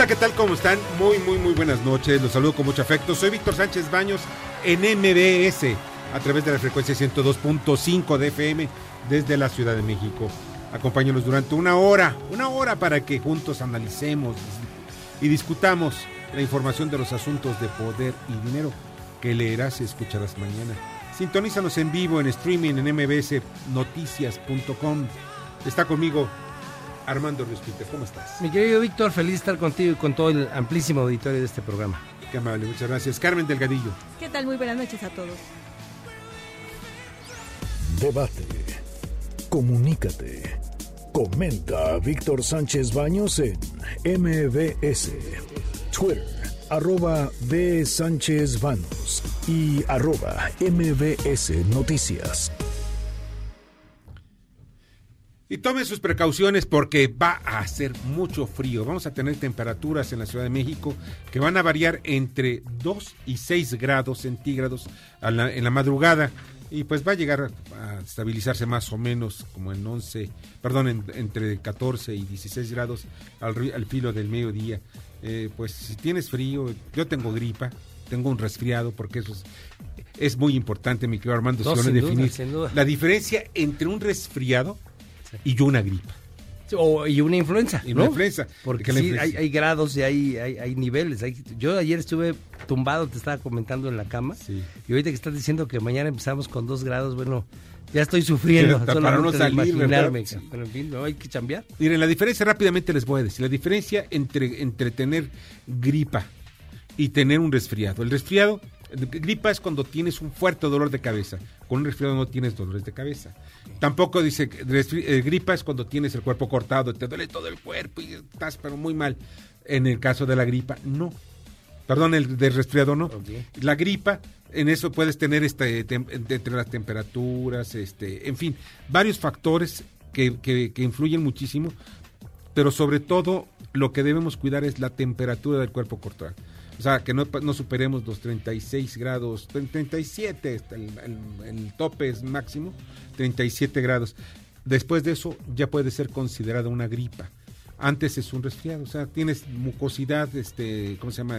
Hola, ¿qué tal? ¿Cómo están? Muy, muy, muy buenas noches. Los saludo con mucho afecto. Soy Víctor Sánchez Baños en MBS a través de la frecuencia 102.5 de FM desde la Ciudad de México. Acompáñanos durante una hora, una hora para que juntos analicemos y discutamos la información de los asuntos de poder y dinero que leerás y escucharás mañana. Sintonízanos en vivo en streaming en mbsnoticias.com. Está conmigo Armando Ruiz ¿cómo estás? Mi querido Víctor, feliz de estar contigo y con todo el amplísimo auditorio de este programa. Qué amable, muchas gracias. Carmen Delgadillo. ¿Qué tal? Muy buenas noches a todos. Debate. Comunícate. Comenta a Víctor Sánchez Baños en MBS. Twitter, arroba B. Sánchez Baños y arroba MBS Noticias. Y tome sus precauciones porque va a hacer mucho frío. Vamos a tener temperaturas en la Ciudad de México que van a variar entre 2 y 6 grados centígrados en la madrugada. Y pues va a llegar a estabilizarse más o menos como en 11, perdón, entre 14 y 16 grados al, al filo del mediodía. Eh, pues si tienes frío, yo tengo gripa, tengo un resfriado porque eso es, es muy importante, mi querido Armando. No, si definir duda. la diferencia entre un resfriado y yo una gripa. O, y una influenza. Y una ¿no? influenza, Porque sí, influenza- hay, hay grados y hay, hay, hay niveles. Yo ayer estuve tumbado, te estaba comentando en la cama. Sí. Y ahorita que estás diciendo que mañana empezamos con dos grados, bueno, ya estoy sufriendo. Para no salir, imaginarme. Pero en fin, no hay que cambiar. Miren, la diferencia rápidamente les voy a decir. La diferencia entre, entre tener gripa y tener un resfriado. El resfriado, gripa es cuando tienes un fuerte dolor de cabeza. Con un resfriado no tienes dolores de cabeza. Tampoco dice, eh, gripa es cuando tienes el cuerpo cortado, te duele todo el cuerpo y estás pero muy mal. En el caso de la gripa, no. Perdón, el del resfriado no. La gripa, en eso puedes tener este, tem- entre las temperaturas, este, en fin, varios factores que, que- que influyen muchísimo, pero sobre todo lo que debemos cuidar es la temperatura del cuerpo corporal. O sea, que no, superemos los 36 grados, 37, está el, el- tope es máximo, 37 grados. Después de eso ya puede ser considerada una gripa. Antes es un resfriado, o sea, tienes mucosidad, este, ¿cómo se llama?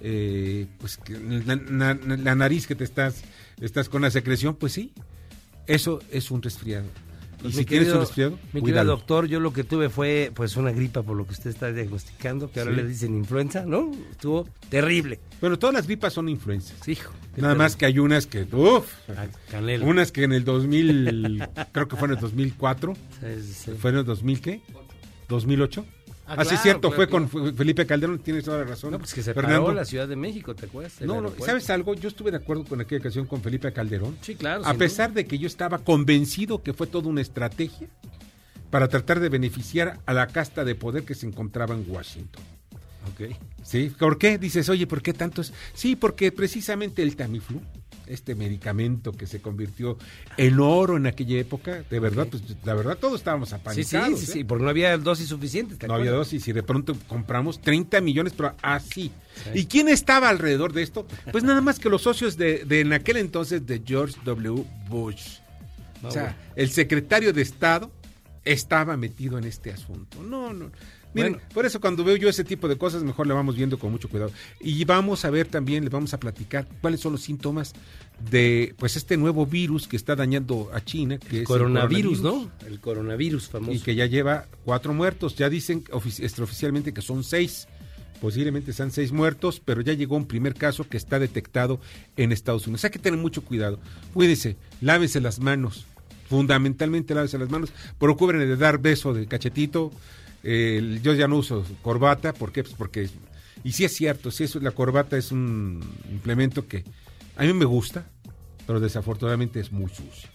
Eh, pues la- la nariz que te estás, estás con la secreción, pues sí, eso es un resfriado. Pues, y si tienes un querido- resfriado, Mi querido doctor, yo lo que tuve fue pues una gripa por lo que usted está diagnosticando, que ahora Sí. le dicen influenza, ¿no? Estuvo terrible. Bueno, todas las gripas son influencias. Sí, hijo. Nada más que hay unas que, uff, Ah, canela. unas que en el 2000, creo que fue en el 2004, Sí, sí, sí. fue en el 2000, ¿qué? ¿2008? Ah, Así es claro, cierto, claro, fue claro. con Felipe Calderón, tienes toda la razón. No, pues que se Fernando. paró la Ciudad de México, ¿te acuerdas? No, no. ¿sabes algo? Yo estuve de acuerdo con aquella ocasión con Felipe Calderón. Sí, claro. A pesar de que yo estaba convencido que fue toda una estrategia para tratar de beneficiar a la casta de poder que se encontraba en Washington. Ok. ¿Sí? ¿Por qué? Dices, oye, ¿por qué tantos? Sí, porque precisamente el Tamiflu, este medicamento que se convirtió en oro en aquella época, de verdad, pues la verdad todos estábamos Sí, sí, apanicados. sí, ¿eh? sí, porque no había dosis suficientes. ¿te No había dosis y de pronto compramos 30 millones, pero así. Sí. ¿Y quién estaba alrededor de esto? Pues nada más que los socios de, de en aquel entonces de George W. Bush. No, o sea, bueno. el secretario de Estado estaba metido en este asunto. No, no. Miren, por eso cuando veo yo ese tipo de cosas, mejor le vamos viendo con mucho cuidado. Y vamos a ver también, le vamos a platicar cuáles son los síntomas de pues este nuevo virus que está dañando a China, que el es coronavirus, el coronavirus, ¿no? El coronavirus famoso. Y que ya lleva cuatro muertos. Ya dicen ofici- extraoficialmente que son seis. Posiblemente sean seis muertos, pero ya llegó un primer caso que está detectado en Estados Unidos. Hay que tener mucho cuidado. Cuídese, lávese las manos. Fundamentalmente lávese las manos. Procuren de dar beso de cachetito. Eh, yo ya no uso corbata. ¿Por qué? Pues porque... Y sí es cierto, sí es, la corbata es un implemento que a mí me gusta, pero desafortunadamente es muy sucio.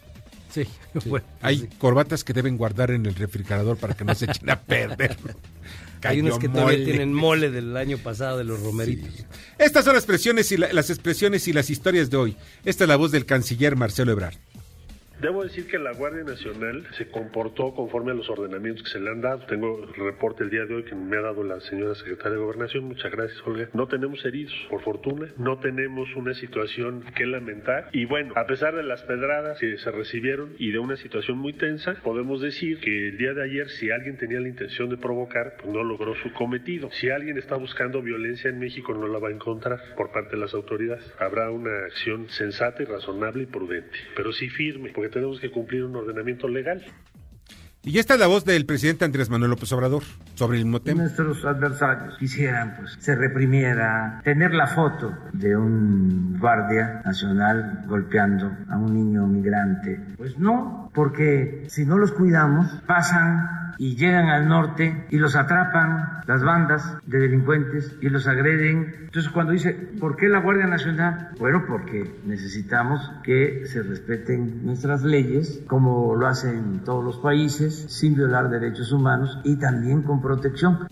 Sí, Sí. bueno, Hay sí. corbatas que deben guardar en el refrigerador para que no se echen a perder. Hay unas que Cayó todavía mole. tienen mole del año pasado de los romeritos. Sí. Estas son las expresiones, y la- las expresiones y las historias de hoy. Esta es la voz del canciller Marcelo Ebrard. Debo decir que la Guardia Nacional se comportó conforme a los ordenamientos que se le han dado. Tengo el reporte el día de hoy que me ha dado la señora secretaria de Gobernación. Muchas gracias, Olga. No tenemos heridos, por fortuna. No tenemos una situación que lamentar. Y bueno, a pesar de las pedradas que se recibieron y de una situación muy tensa, podemos decir que el día de ayer, si alguien tenía la intención de provocar, pues no logró su cometido. Si alguien está buscando violencia en México, no la va a encontrar por parte de las autoridades. Habrá una acción sensata y razonable y prudente, pero sí firme, porque tenemos que cumplir un ordenamiento legal. Y esta es la voz del presidente Andrés Manuel López Obrador sobre el mismo tema. Nuestros adversarios quisieran pues se reprimiera, tener la foto de un guardia nacional golpeando a un niño migrante. Pues no, porque si no los cuidamos, pasan y llegan al norte y los atrapan las bandas de delincuentes y los agreden. Entonces cuando dice, ¿por qué la Guardia Nacional? Bueno, porque necesitamos que se respeten nuestras leyes, como lo hacen todos los países, sin violar derechos humanos y también con protección.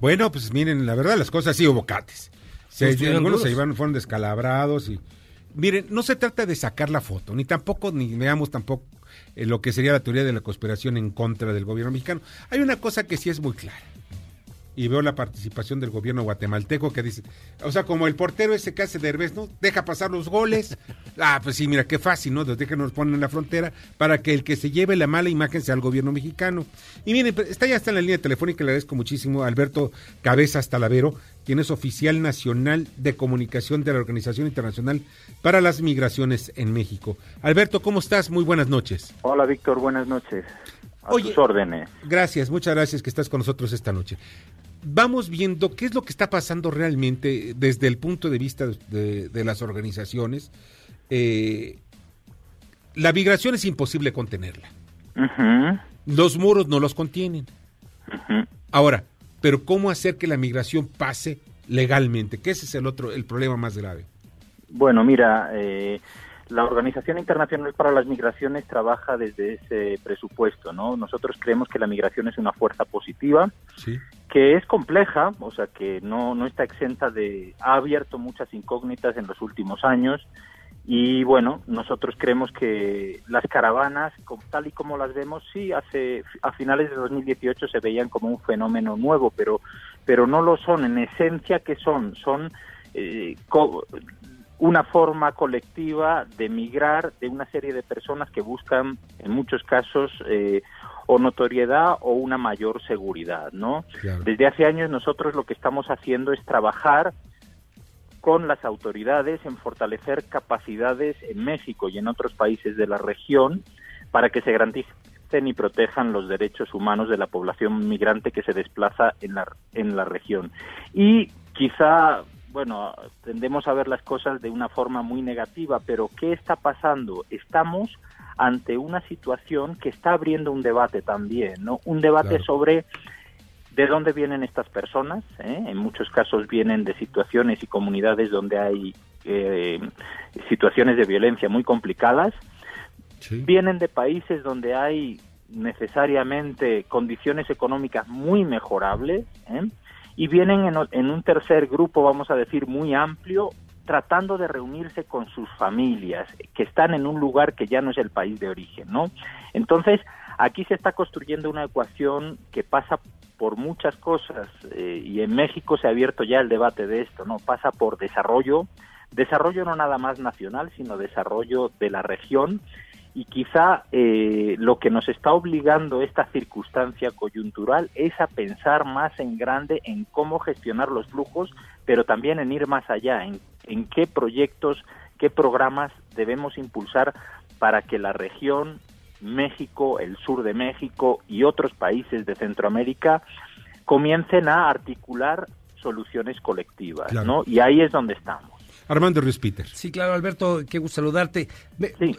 Bueno, pues miren, la verdad las cosas sí hubo cates. Se, algunos se llevaron, fueron descalabrados y miren, no se trata de sacar la foto, ni tampoco, ni veamos tampoco eh, lo que sería la teoría de la conspiración en contra del gobierno mexicano. Hay una cosa que sí es muy clara. Y veo la participación del gobierno guatemalteco que dice, o sea, como el portero ese que hace de Herbes, ¿no? Deja pasar los goles. Ah, pues sí, mira, qué fácil, ¿no? Desde que nos ponen en la frontera para que el que se lleve la mala imagen sea el gobierno mexicano. Y miren, pues, está ya está en la línea telefónica, le agradezco muchísimo a Alberto Cabezas Talavero, quien es oficial nacional de comunicación de la Organización Internacional para las Migraciones en México. Alberto, ¿cómo estás? Muy buenas noches. Hola Víctor, buenas noches. A Oye. tus órdenes. Gracias, muchas gracias que estás con nosotros esta noche. Vamos viendo qué es lo que está pasando realmente desde el punto de vista de, de las organizaciones. Eh, la migración es imposible contenerla. Los muros no los contienen. Ahora, pero ¿cómo hacer que la migración pase legalmente? Que ese es el otro, el problema más grave. Bueno, mira, eh, la Organización Internacional para las Migraciones trabaja desde ese presupuesto, ¿no? Nosotros creemos que la migración es una fuerza positiva, Sí. que es compleja, o sea, que no, no está exenta de... ha abierto muchas incógnitas en los últimos años y bueno, nosotros creemos que las caravanas, tal y como las vemos, sí, hace a finales de 2018 se veían como un fenómeno nuevo, pero, pero no lo son. En esencia, ¿qué son? Son eh, co- una forma colectiva de migrar de una serie de personas que buscan, en muchos casos, eh, o notoriedad o una mayor seguridad, ¿no? Claro. Desde hace años nosotros lo que estamos haciendo es trabajar con las autoridades en fortalecer capacidades en México y en otros países de la región para que se garanticen y protejan los derechos humanos de la población migrante que se desplaza en la, en la región. Y quizá, bueno, tendemos a ver las cosas de una forma muy negativa, pero ¿qué está pasando? Estamos ante una situación que está abriendo un debate también, ¿no? Un debate Claro. sobre de dónde vienen estas personas. ¿eh? En muchos casos vienen de situaciones y comunidades donde hay eh, situaciones de violencia muy complicadas. Sí. Vienen de países donde hay necesariamente condiciones económicas muy mejorables. ¿eh? Y vienen en, en un tercer grupo, vamos a decir, muy amplio, tratando de reunirse con sus familias, que están en un lugar que ya no es el país de origen, ¿no? Entonces, aquí se está construyendo una ecuación que pasa por muchas cosas eh, y en México se ha abierto ya el debate de esto, ¿no? Pasa por desarrollo, desarrollo no nada más nacional, sino desarrollo de la región y quizá eh, lo que nos está obligando esta circunstancia coyuntural es a pensar más en grande en cómo gestionar los flujos, pero también en ir más allá, en, en qué proyectos, qué programas debemos impulsar para que la región, México, el sur de México y otros países de Centroamérica comiencen a articular soluciones colectivas, ¿no? Y ahí es donde estamos. Armando Ruiz Peter. Sí, claro, Alberto, qué gusto saludarte.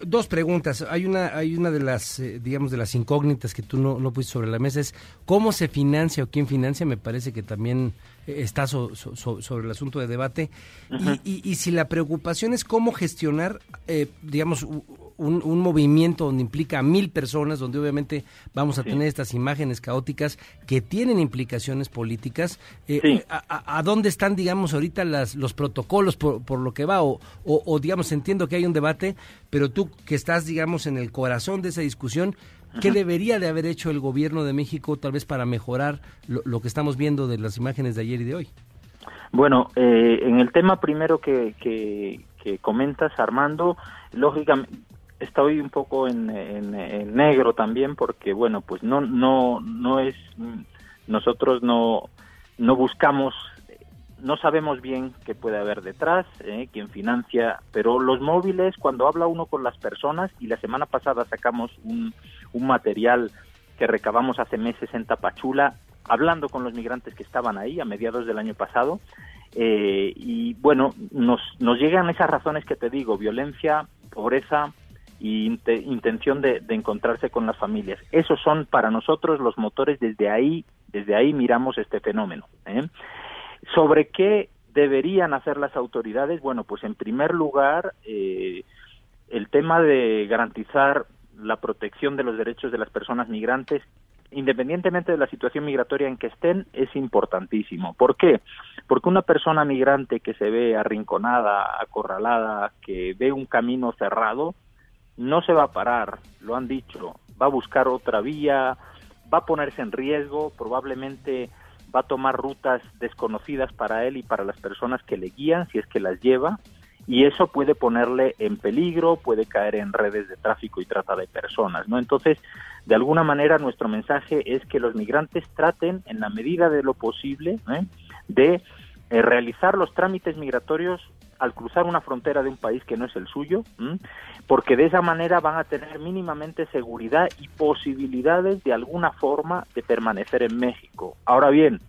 Dos preguntas. Hay una, hay una de las, eh, digamos, de las incógnitas que tú no, no pusiste sobre la mesa es cómo se financia o quién financia. Me parece que también eh, está sobre el asunto de debate. y, si la preocupación es cómo gestionar, eh, digamos, un, movimiento donde implica a mil personas, donde obviamente vamos a tener estas imágenes caóticas que tienen implicaciones políticas, eh, a, dónde están, digamos, ahorita las, los protocolos por, lo que va? O, o, digamos, entiendo que hay un debate, pero tú que estás, digamos, en el corazón de esa discusión, ¿Qué debería de haber hecho el gobierno de México tal vez para mejorar lo, que estamos viendo de las imágenes de ayer y de hoy? Bueno, eh, en el tema primero que, que, que comentas, Armando, lógicamente, estoy un poco en, negro también porque bueno pues no no no es nosotros no no buscamos no sabemos bien qué puede haber detrás, eh, quién financia, pero los móviles, cuando habla uno con las personas, y la semana pasada sacamos un, un material que recabamos hace meses en Tapachula, hablando con los migrantes que estaban ahí a mediados del año pasado, eh, y bueno, nos, nos llegan esas razones que te digo, violencia, pobreza, y intención de, encontrarse con las familias. Esos son para nosotros los motores, desde ahí, desde ahí miramos este fenómeno. ¿eh? ¿Sobre qué deberían hacer las autoridades? Bueno, pues en primer lugar, eh, el tema de garantizar la protección de los derechos de las personas migrantes independientemente de la situación migratoria en que estén, es importantísimo. ¿Por qué? Porque una persona migrante que se ve arrinconada, acorralada, que ve un camino cerrado, no se va a parar, lo han dicho, va a buscar otra vía, va a ponerse en riesgo, probablemente va a tomar rutas desconocidas para él y para las personas que le guían, si es que las lleva, y eso puede ponerle en peligro, puede caer en redes de tráfico y trata de personas, ¿no? Entonces, de alguna manera nuestro mensaje es que los migrantes traten, en la medida de lo posible, ¿eh? de eh, realizar los trámites migratorios al cruzar una frontera de un país que no es el suyo, porque de esa manera van a tener mínimamente seguridad y posibilidades de alguna forma de permanecer en México. Ahora bien,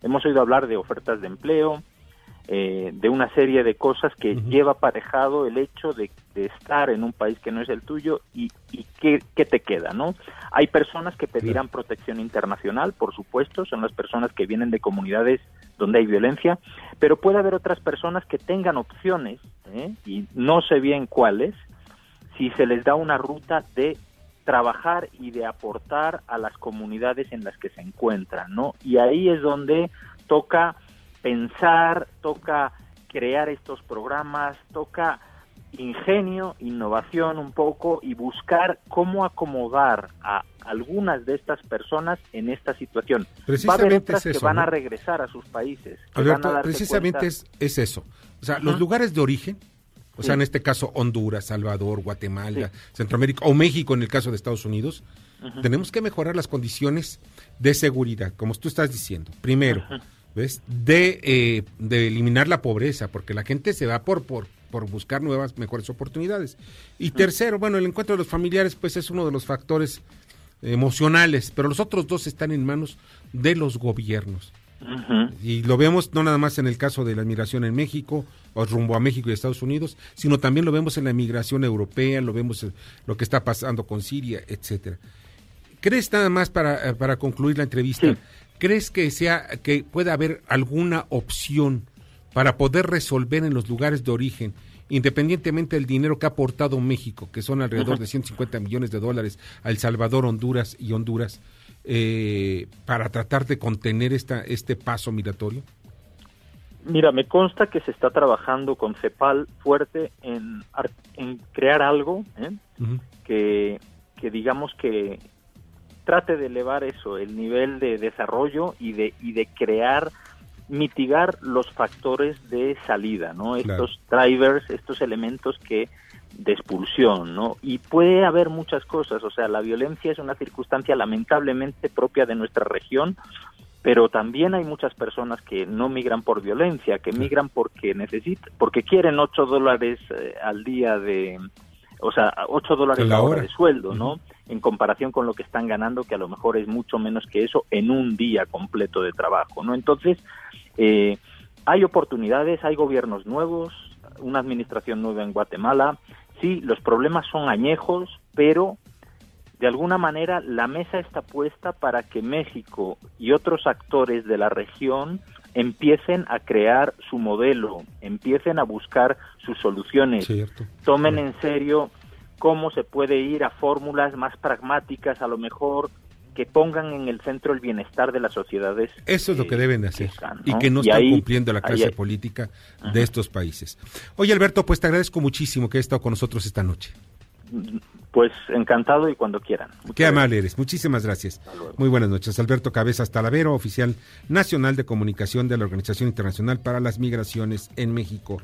hemos oído hablar de ofertas de empleo, eh, de una serie de cosas que lleva aparejado el hecho de, estar en un país que no es el tuyo y, y qué, te queda, ¿no? Hay personas que pedirán protección internacional, por supuesto, son las personas que vienen de comunidades donde hay violencia, pero puede haber otras personas que tengan opciones, ¿eh? y no sé bien cuáles, si se les da una ruta de trabajar y de aportar a las comunidades en las que se encuentran, ¿no? Y ahí es donde toca pensar, toca crear estos programas, toca ingenio, innovación un poco y buscar cómo acomodar a algunas de estas personas en esta situación. Precisamente es que van a regresar a sus países. precisamente es, eso. O sea, los lugares de origen, o sea, en este caso Honduras, Salvador, Guatemala, Centroamérica o México en el caso de Estados Unidos, tenemos que mejorar las condiciones de seguridad, como tú estás diciendo. Primero, ¿ves? De, eh, de eliminar la pobreza, porque la gente se va por, por, por buscar nuevas, mejores oportunidades. Y tercero, bueno, el encuentro de los familiares, pues es uno de los factores emocionales, pero los otros dos están en manos de los gobiernos. Y lo vemos no nada más en el caso de la migración en México o rumbo a México y Estados Unidos, sino también lo vemos en la migración europea, lo vemos en lo que está pasando con Siria, etcétera. ¿Crees nada más para, eh, para concluir la entrevista? ¿Crees que sea que pueda haber alguna opción para poder resolver en los lugares de origen, independientemente del dinero que ha aportado México, que son alrededor de 150 millones de dólares a El Salvador, Honduras y Honduras, eh, para tratar de contener esta, este paso migratorio? Mira, me consta que se está trabajando con CEPAL fuerte en, en crear algo ¿eh? que, que digamos que trate de elevar eso, el nivel de desarrollo y de, y de crear, mitigar los factores de salida, ¿no? Estos drivers, estos elementos que de expulsión, ¿no? Y puede haber muchas cosas, o sea, la violencia es una circunstancia lamentablemente propia de nuestra región, pero también hay muchas personas que no migran por violencia, que migran porque necesitan, porque quieren 8 dólares eh, al día de, o sea, 8 dólares la hora de sueldo, ¿no? En comparación con lo que están ganando, que a lo mejor es mucho menos que eso en un día completo de trabajo, ¿no? Entonces, eh, hay oportunidades, hay gobiernos nuevos, una administración nueva en Guatemala, sí, los problemas son añejos, pero de alguna manera la mesa está puesta para que México y otros actores de la región empiecen a crear su modelo, empiecen a buscar sus soluciones, tomen en serio cómo se puede ir a fórmulas más pragmáticas, a lo mejor que pongan en el centro el bienestar de las sociedades. Eso es lo que deben de hacer y que no están cumpliendo la clase política de estos países. Oye Alberto, pues te agradezco muchísimo que hayas estado con nosotros esta noche. Pues encantado y cuando quieran. Qué amable eres. Muchísimas gracias. Muy buenas noches. Alberto Cabezas Talavero, oficial nacional de comunicación de la Organización Internacional para las Migraciones en México.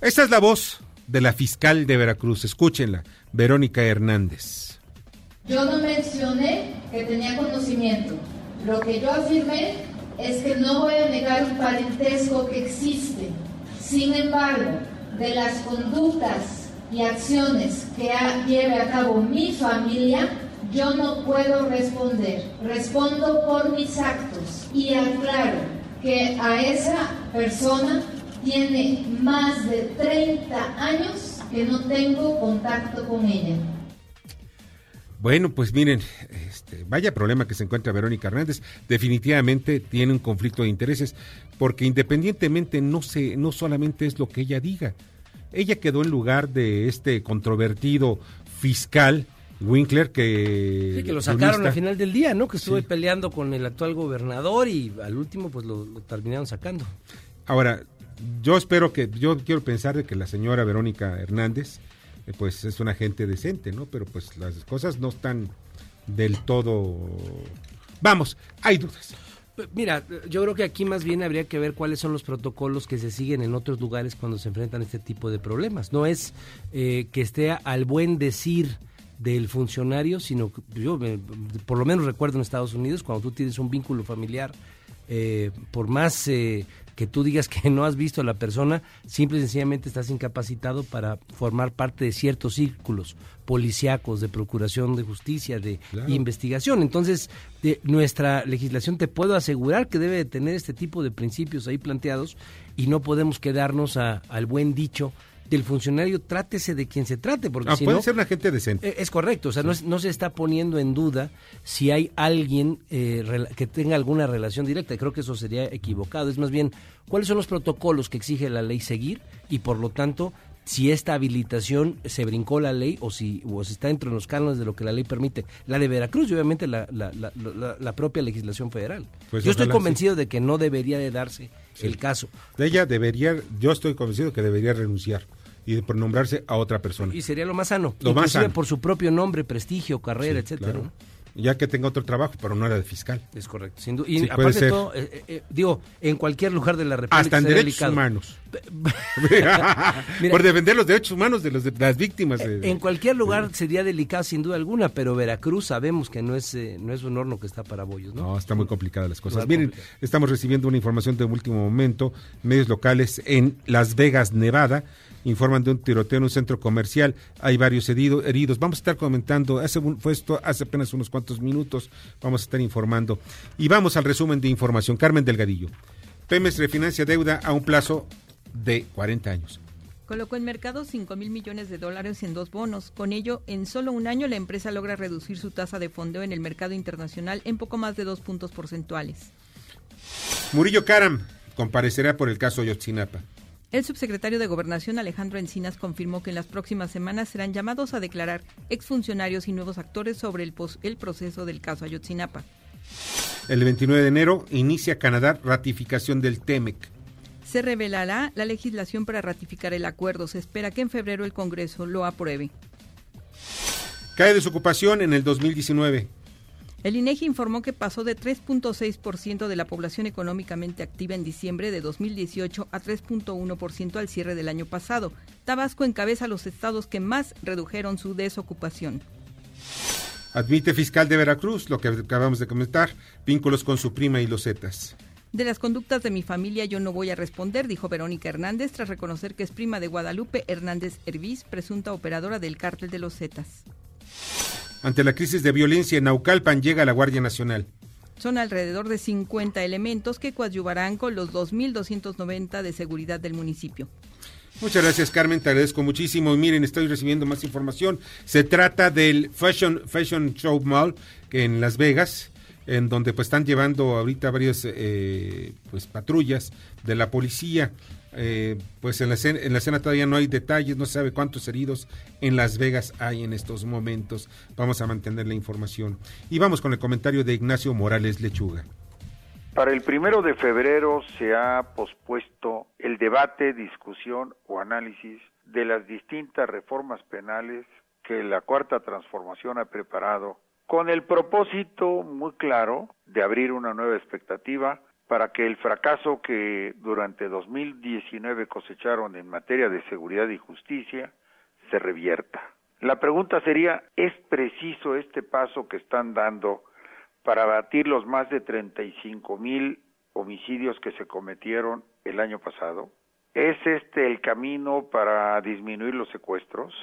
Esta es la voz de la fiscal de Veracruz. Escúchenla, Verónica Hernández. Yo no mencioné que tenía conocimiento. Lo que yo afirmé es que no voy a negar un parentesco que existe. Sin embargo, de las conductas y acciones que lleve a cabo mi familia, yo no puedo responder. Respondo por mis actos y aclaro que a esa persona tiene más de 30 años que no tengo contacto con ella. Bueno, pues miren, este, vaya problema que se encuentra Verónica Hernández. Definitivamente tiene un conflicto de intereses, porque independientemente no se, no solamente es lo que ella diga, ella quedó en lugar de este controvertido fiscal Winkler que... Sí, que lo sacaron al final del día, ¿no? Que estuvo peleando con el actual gobernador y al último pues lo, terminaron sacando. Ahora, yo espero que, yo quiero pensar de que la señora Verónica Hernández eh, pues es una gente decente, ¿no? Pero pues las cosas no están del todo... Vamos, hay dudas. Mira, yo creo que aquí más bien habría que ver cuáles son los protocolos que se siguen en otros lugares cuando se enfrentan este tipo de problemas. No es eh, que esté al buen decir del funcionario, sino que yo por lo menos recuerdo en Estados Unidos, cuando tú tienes un vínculo familiar, eh, por más eh, que tú digas que no has visto a la persona, simple y sencillamente estás incapacitado para formar parte de ciertos círculos policíacos, de procuración de justicia, de investigación. Entonces, de nuestra legislación te puedo asegurar que debe de tener este tipo de principios ahí planteados y no podemos quedarnos al buen dicho del funcionario, trátese de quien se trate, porque ah, si puede no, ser una gente decente. Eh, es correcto, o sea, no, se está poniendo en duda si hay alguien eh, que tenga alguna relación directa. Creo que eso sería equivocado. Es más bien, ¿cuáles son los protocolos que exige la ley seguir? Y por lo tanto, si esta habilitación se brincó la ley o si, o si está dentro de los cánones de lo que la ley permite. La de Veracruz y obviamente la, la, propia legislación federal. Pues yo estoy convencido de que no debería de darse el caso. De ella debería, yo estoy convencido que debería renunciar y por nombrarse a otra persona. Y sería lo más sano. Lo más sano. por su propio nombre, prestigio, carrera, etcétera ya que tenga otro trabajo, pero no era de fiscal. Es correcto, sin. Y aparte de todo, eh, eh, eh, digo, en cualquier lugar de la República. Hasta en derechos humanos. Por defender los derechos humanos de, los, de las víctimas. en cualquier lugar sería delicado, sin duda alguna, pero Veracruz sabemos que no es, no es un horno que está para bollos, ¿no? No, está muy complicada las cosas. Miren, estamos recibiendo una información de último momento, medios locales en Las Vegas, Nevada informan de un tiroteo en un centro comercial. Hay varios heridos. Vamos a estar comentando, hace, fue esto hace apenas unos cuantos minutos, vamos a estar informando. Y vamos al resumen de información. Carmen Delgadillo. Pemex refinancia deuda a un plazo de 40 años. Colocó en mercado 5 mil millones de dólares en dos bonos. Con ello, en solo un año la empresa logra reducir su tasa de fondeo en el mercado internacional en poco más de dos puntos porcentuales. Murillo Karam comparecerá por el caso Yotzinapa. El subsecretario de Gobernación Alejandro Encinas confirmó que en las próximas semanas serán llamados a declarar exfuncionarios y nuevos actores sobre el, el proceso del caso Ayotzinapa. El 29 de enero inicia Canadá ratificación del TEMEC. Se revelará la legislación para ratificar el acuerdo. Se espera que en febrero el Congreso lo apruebe. Cae desocupación en el 2019. El INEGI informó que pasó de 3.6% de la población económicamente activa en diciembre de 2018 a 3.1% al cierre del año pasado. Tabasco encabeza los estados que más redujeron su desocupación. Admite fiscal de Veracruz, lo que acabamos de comentar, vínculos con su prima y los Zetas. De las conductas de mi familia yo no voy a responder, dijo Verónica Hernández tras reconocer que es prima de Guadalupe Hernández Herviz, presunta operadora del cártel de los Zetas. Ante la crisis de violencia en Naucalpan llega la Guardia Nacional. Son alrededor de 50 elementos que coadyuvarán con los 2.290 de seguridad del municipio. Muchas gracias, Carmen. Te agradezco muchísimo. Y miren, estoy recibiendo más información. Se trata del Fashion, Fashion Show Mall en Las Vegas, en donde pues están llevando ahorita varias eh, pues patrullas de la policía. Eh, pues en la, escena, en la escena todavía no hay detalles, no se sabe cuántos heridos en Las Vegas hay en estos momentos. Vamos a mantener la información. Y vamos con el comentario de Ignacio Morales Lechuga. Para el primero de febrero se ha pospuesto el debate, discusión o análisis de las distintas reformas penales que la Cuarta Transformación ha preparado con el propósito muy claro de abrir una nueva expectativa para que el fracaso que durante 2019 cosecharon en materia de seguridad y justicia se revierta. La pregunta sería, ¿es preciso este paso que están dando para abatir los más de 35 mil homicidios que se cometieron el año pasado? ¿Es este el camino para disminuir los secuestros?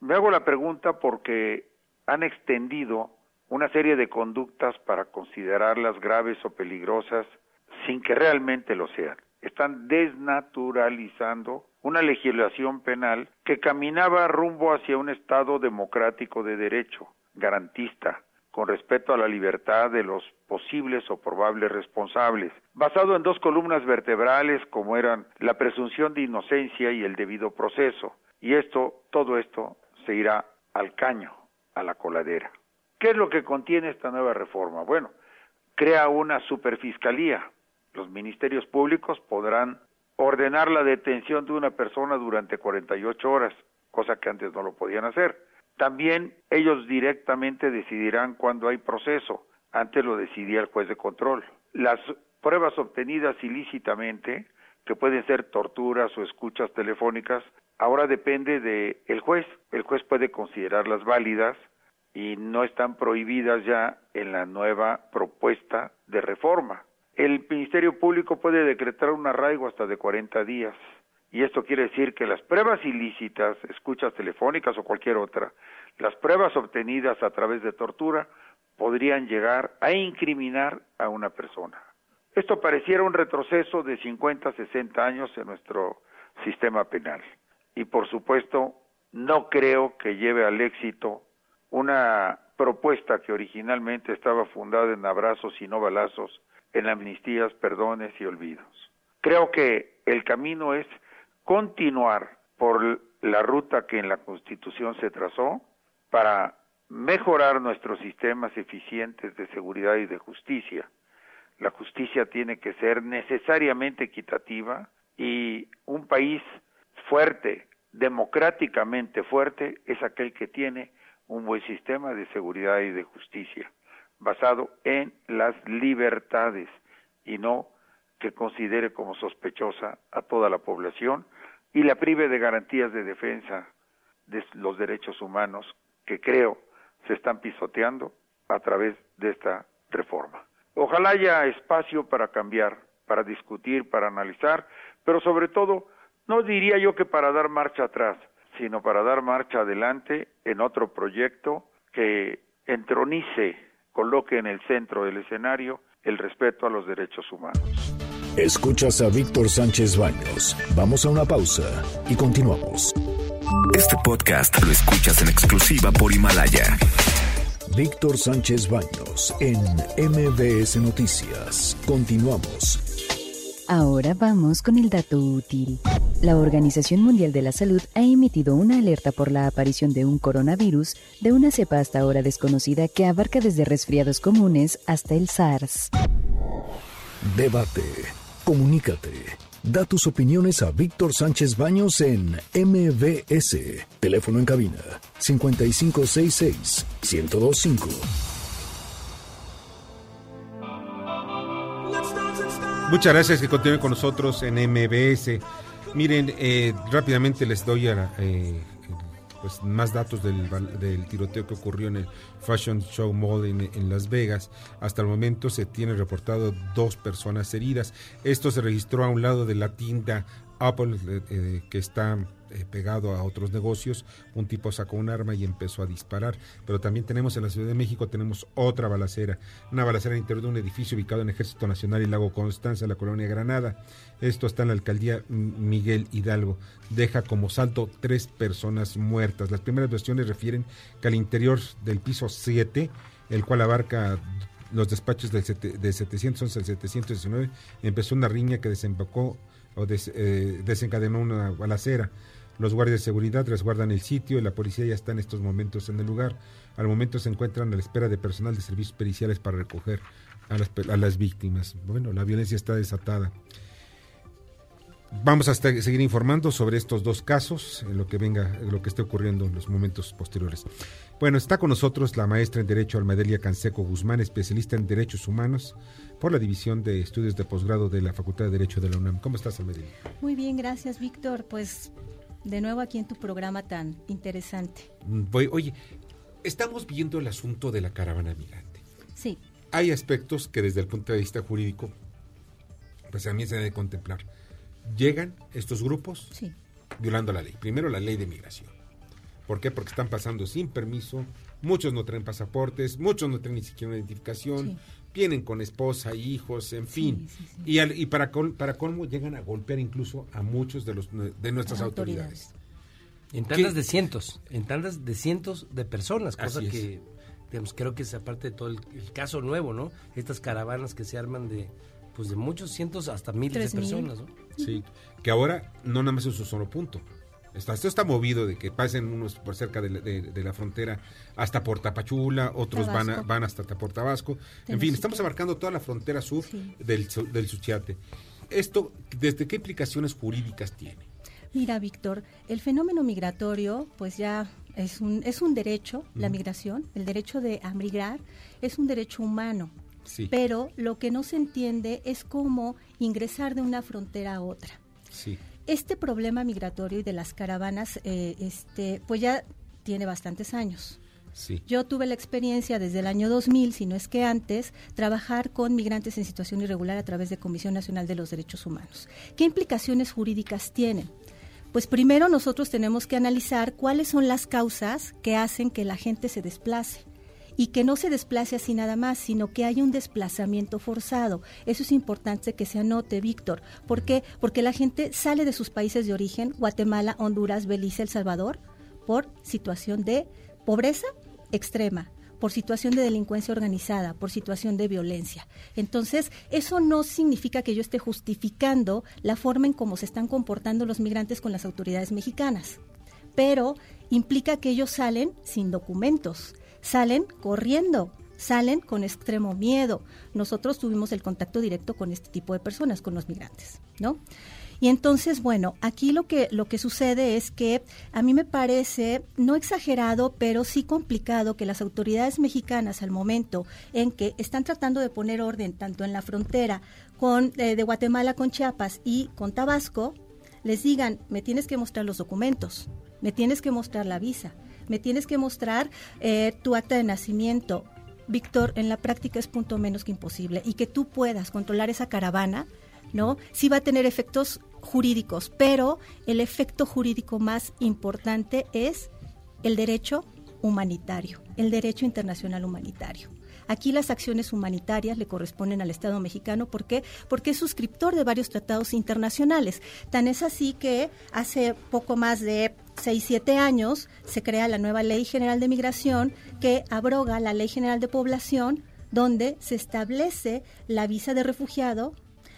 Me hago la pregunta porque han extendido una serie de conductas para considerarlas graves o peligrosas sin que realmente lo sean. Están desnaturalizando una legislación penal que caminaba rumbo hacia un Estado democrático de derecho, garantista, con respeto a la libertad de los posibles o probables responsables, basado en dos columnas vertebrales como eran la presunción de inocencia y el debido proceso. Y esto, todo esto, se irá al caño, a la coladera. ¿Qué es lo que contiene esta nueva reforma? Bueno, crea una superfiscalía, los ministerios públicos podrán ordenar la detención de una persona durante 48 horas, cosa que antes no lo podían hacer. También ellos directamente decidirán cuándo hay proceso. Antes lo decidía el juez de control. Las pruebas obtenidas ilícitamente, que pueden ser torturas o escuchas telefónicas, ahora depende del el juez. El juez puede considerarlas válidas y no están prohibidas ya en la nueva propuesta de reforma. El Ministerio Público puede decretar un arraigo hasta de 40 días. Y esto quiere decir que las pruebas ilícitas, escuchas telefónicas o cualquier otra, las pruebas obtenidas a través de tortura, podrían llegar a incriminar a una persona. Esto pareciera un retroceso de 50, 60 años en nuestro sistema penal. Y por supuesto, no creo que lleve al éxito una propuesta que originalmente estaba fundada en abrazos y no balazos en amnistías, perdones y olvidos. Creo que el camino es continuar por la ruta que en la Constitución se trazó para mejorar nuestros sistemas eficientes de seguridad y de justicia. La justicia tiene que ser necesariamente equitativa y un país fuerte, democráticamente fuerte, es aquel que tiene un buen sistema de seguridad y de justicia basado en las libertades y no que considere como sospechosa a toda la población y la prive de garantías de defensa de los derechos humanos que creo se están pisoteando a través de esta reforma. Ojalá haya espacio para cambiar, para discutir, para analizar, pero sobre todo, no diría yo que para dar marcha atrás, sino para dar marcha adelante en otro proyecto que entronice coloque en el centro del escenario el respeto a los derechos humanos. Escuchas a Víctor Sánchez Baños. Vamos a una pausa y continuamos. Este podcast lo escuchas en exclusiva por Himalaya. Víctor Sánchez Baños en MBS Noticias. Continuamos. Ahora vamos con el dato útil. La Organización Mundial de la Salud ha emitido una alerta por la aparición de un coronavirus de una cepa hasta ahora desconocida que abarca desde resfriados comunes hasta el SARS. Debate. Comunícate. Da tus opiniones a Víctor Sánchez Baños en MBS. Teléfono en cabina 5566 1025. Muchas gracias que continúen con nosotros en MBS. Miren, eh, rápidamente les doy eh, pues, más datos del, tiroteo que ocurrió en el Fashion Show Mall en, Las Vegas. Hasta el momento se tiene reportado dos personas heridas. Esto se registró a un lado de la tienda Apple, eh, que está eh, pegado a otros negocios, un tipo sacó un arma y empezó a disparar. Pero también tenemos en la Ciudad de México, tenemos otra balacera, una balacera en interior de un edificio ubicado en Ejército Nacional y Lago Constanza, la colonia Granada. Esto está en la alcaldía Miguel Hidalgo. Deja como salto tres personas muertas. Las primeras versiones refieren que al interior del piso 7, el cual abarca los despachos de 711 al 719, empezó una riña que desembocó o eh, desencadenó una balacera. Los guardias de seguridad resguardan el sitio y la policía ya está en estos momentos en el lugar. Al momento se encuentran a la espera de personal de servicios periciales para recoger a las, víctimas. Bueno, la violencia está desatada. Vamos a seguir informando sobre estos dos casos, en lo que venga, lo que esté ocurriendo en los momentos posteriores. Bueno, está con nosotros la maestra en Derecho Almadelia Canseco Guzmán, especialista en Derechos Humanos por la División de Estudios de Posgrado de la Facultad de Derecho de la UNAM. ¿Cómo estás, Almadelia? Muy bien, gracias, Víctor. Pues de nuevo aquí en tu programa tan interesante. Mm, voy, oye, estamos viendo el asunto de la caravana migrante. Sí. Hay aspectos que desde el punto de vista jurídico, pues mí se debe contemplar. Llegan estos grupos sí. violando la ley. Primero la ley de migración. ¿Por qué? Porque están pasando sin permiso, muchos no traen pasaportes, muchos no traen ni siquiera una identificación, vienen con esposa, hijos, en fin. y, y para, para colmo llegan a golpear incluso a muchos de, los, de nuestras autoridades. En tandas de cientos, en tandas de cientos de personas, cosa que digamos, creo que es aparte de todo el, caso nuevo, ¿no? Estas caravanas que se arman de pues de muchos cientos hasta miles de personas, ¿no? Sí, que ahora no nada más es un solo punto. Está, esto está movido de que pasen unos por cerca de, la frontera hasta Portapachula, otros van, van hasta Portabasco. En fin, estamos abarcando toda la frontera sur del, del Suchiate. ¿Esto desde qué implicaciones jurídicas tiene? Mira, Víctor, el fenómeno migratorio, pues ya es un, es un derecho, la migración, el derecho de migrar, es un derecho humano. Sí. Pero lo que no se entiende es cómo ingresar de una frontera a otra. Sí este problema migratorio y de las caravanas, eh, este, pues ya tiene bastantes años. Sí. Yo tuve la experiencia desde el año 2000, si no es que antes, trabajar con migrantes en situación irregular a través de Comisión Nacional de los Derechos Humanos. ¿Qué implicaciones jurídicas tienen? Pues primero nosotros tenemos que analizar cuáles son las causas que hacen que la gente se desplace y que no se desplace así nada más, sino que haya un desplazamiento forzado. Eso es importante que se anote, Víctor. ¿Por qué? Porque la gente sale de sus países de origen, Guatemala, Honduras, Belice, El Salvador, por situación de pobreza extrema, por situación de delincuencia organizada, por situación de violencia. Entonces, eso no significa que yo esté justificando la forma en cómo se están comportando los migrantes con las autoridades mexicanas, pero implica que ellos salen sin documentos, salen corriendo, salen con extremo miedo. Nosotros tuvimos el contacto directo con este tipo de personas, con los migrantes, ¿no? Y entonces, bueno, aquí lo que, lo que sucede es que a mí me parece, no exagerado, pero sí complicado que las autoridades mexicanas al momento en que están tratando de poner orden tanto en la frontera con, eh, de Guatemala con Chiapas y con Tabasco, les digan, me tienes que mostrar los documentos, me tienes que mostrar la visa, me tienes que mostrar eh, tu acta de nacimiento. Víctor, en la práctica es punto menos que imposible y que tú puedas controlar esa caravana, ¿no? Sí va a tener efectos jurídicos, pero el efecto jurídico más importante es el derecho humanitario, el derecho internacional humanitario. Aquí las acciones humanitarias le corresponden al Estado mexicano. ¿Por qué? Porque es suscriptor de varios tratados internacionales. Tan es así que hace poco más de 6, 7 años se crea la nueva Ley General de Migración que abroga la Ley General de Población donde se establece la visa de refugiado,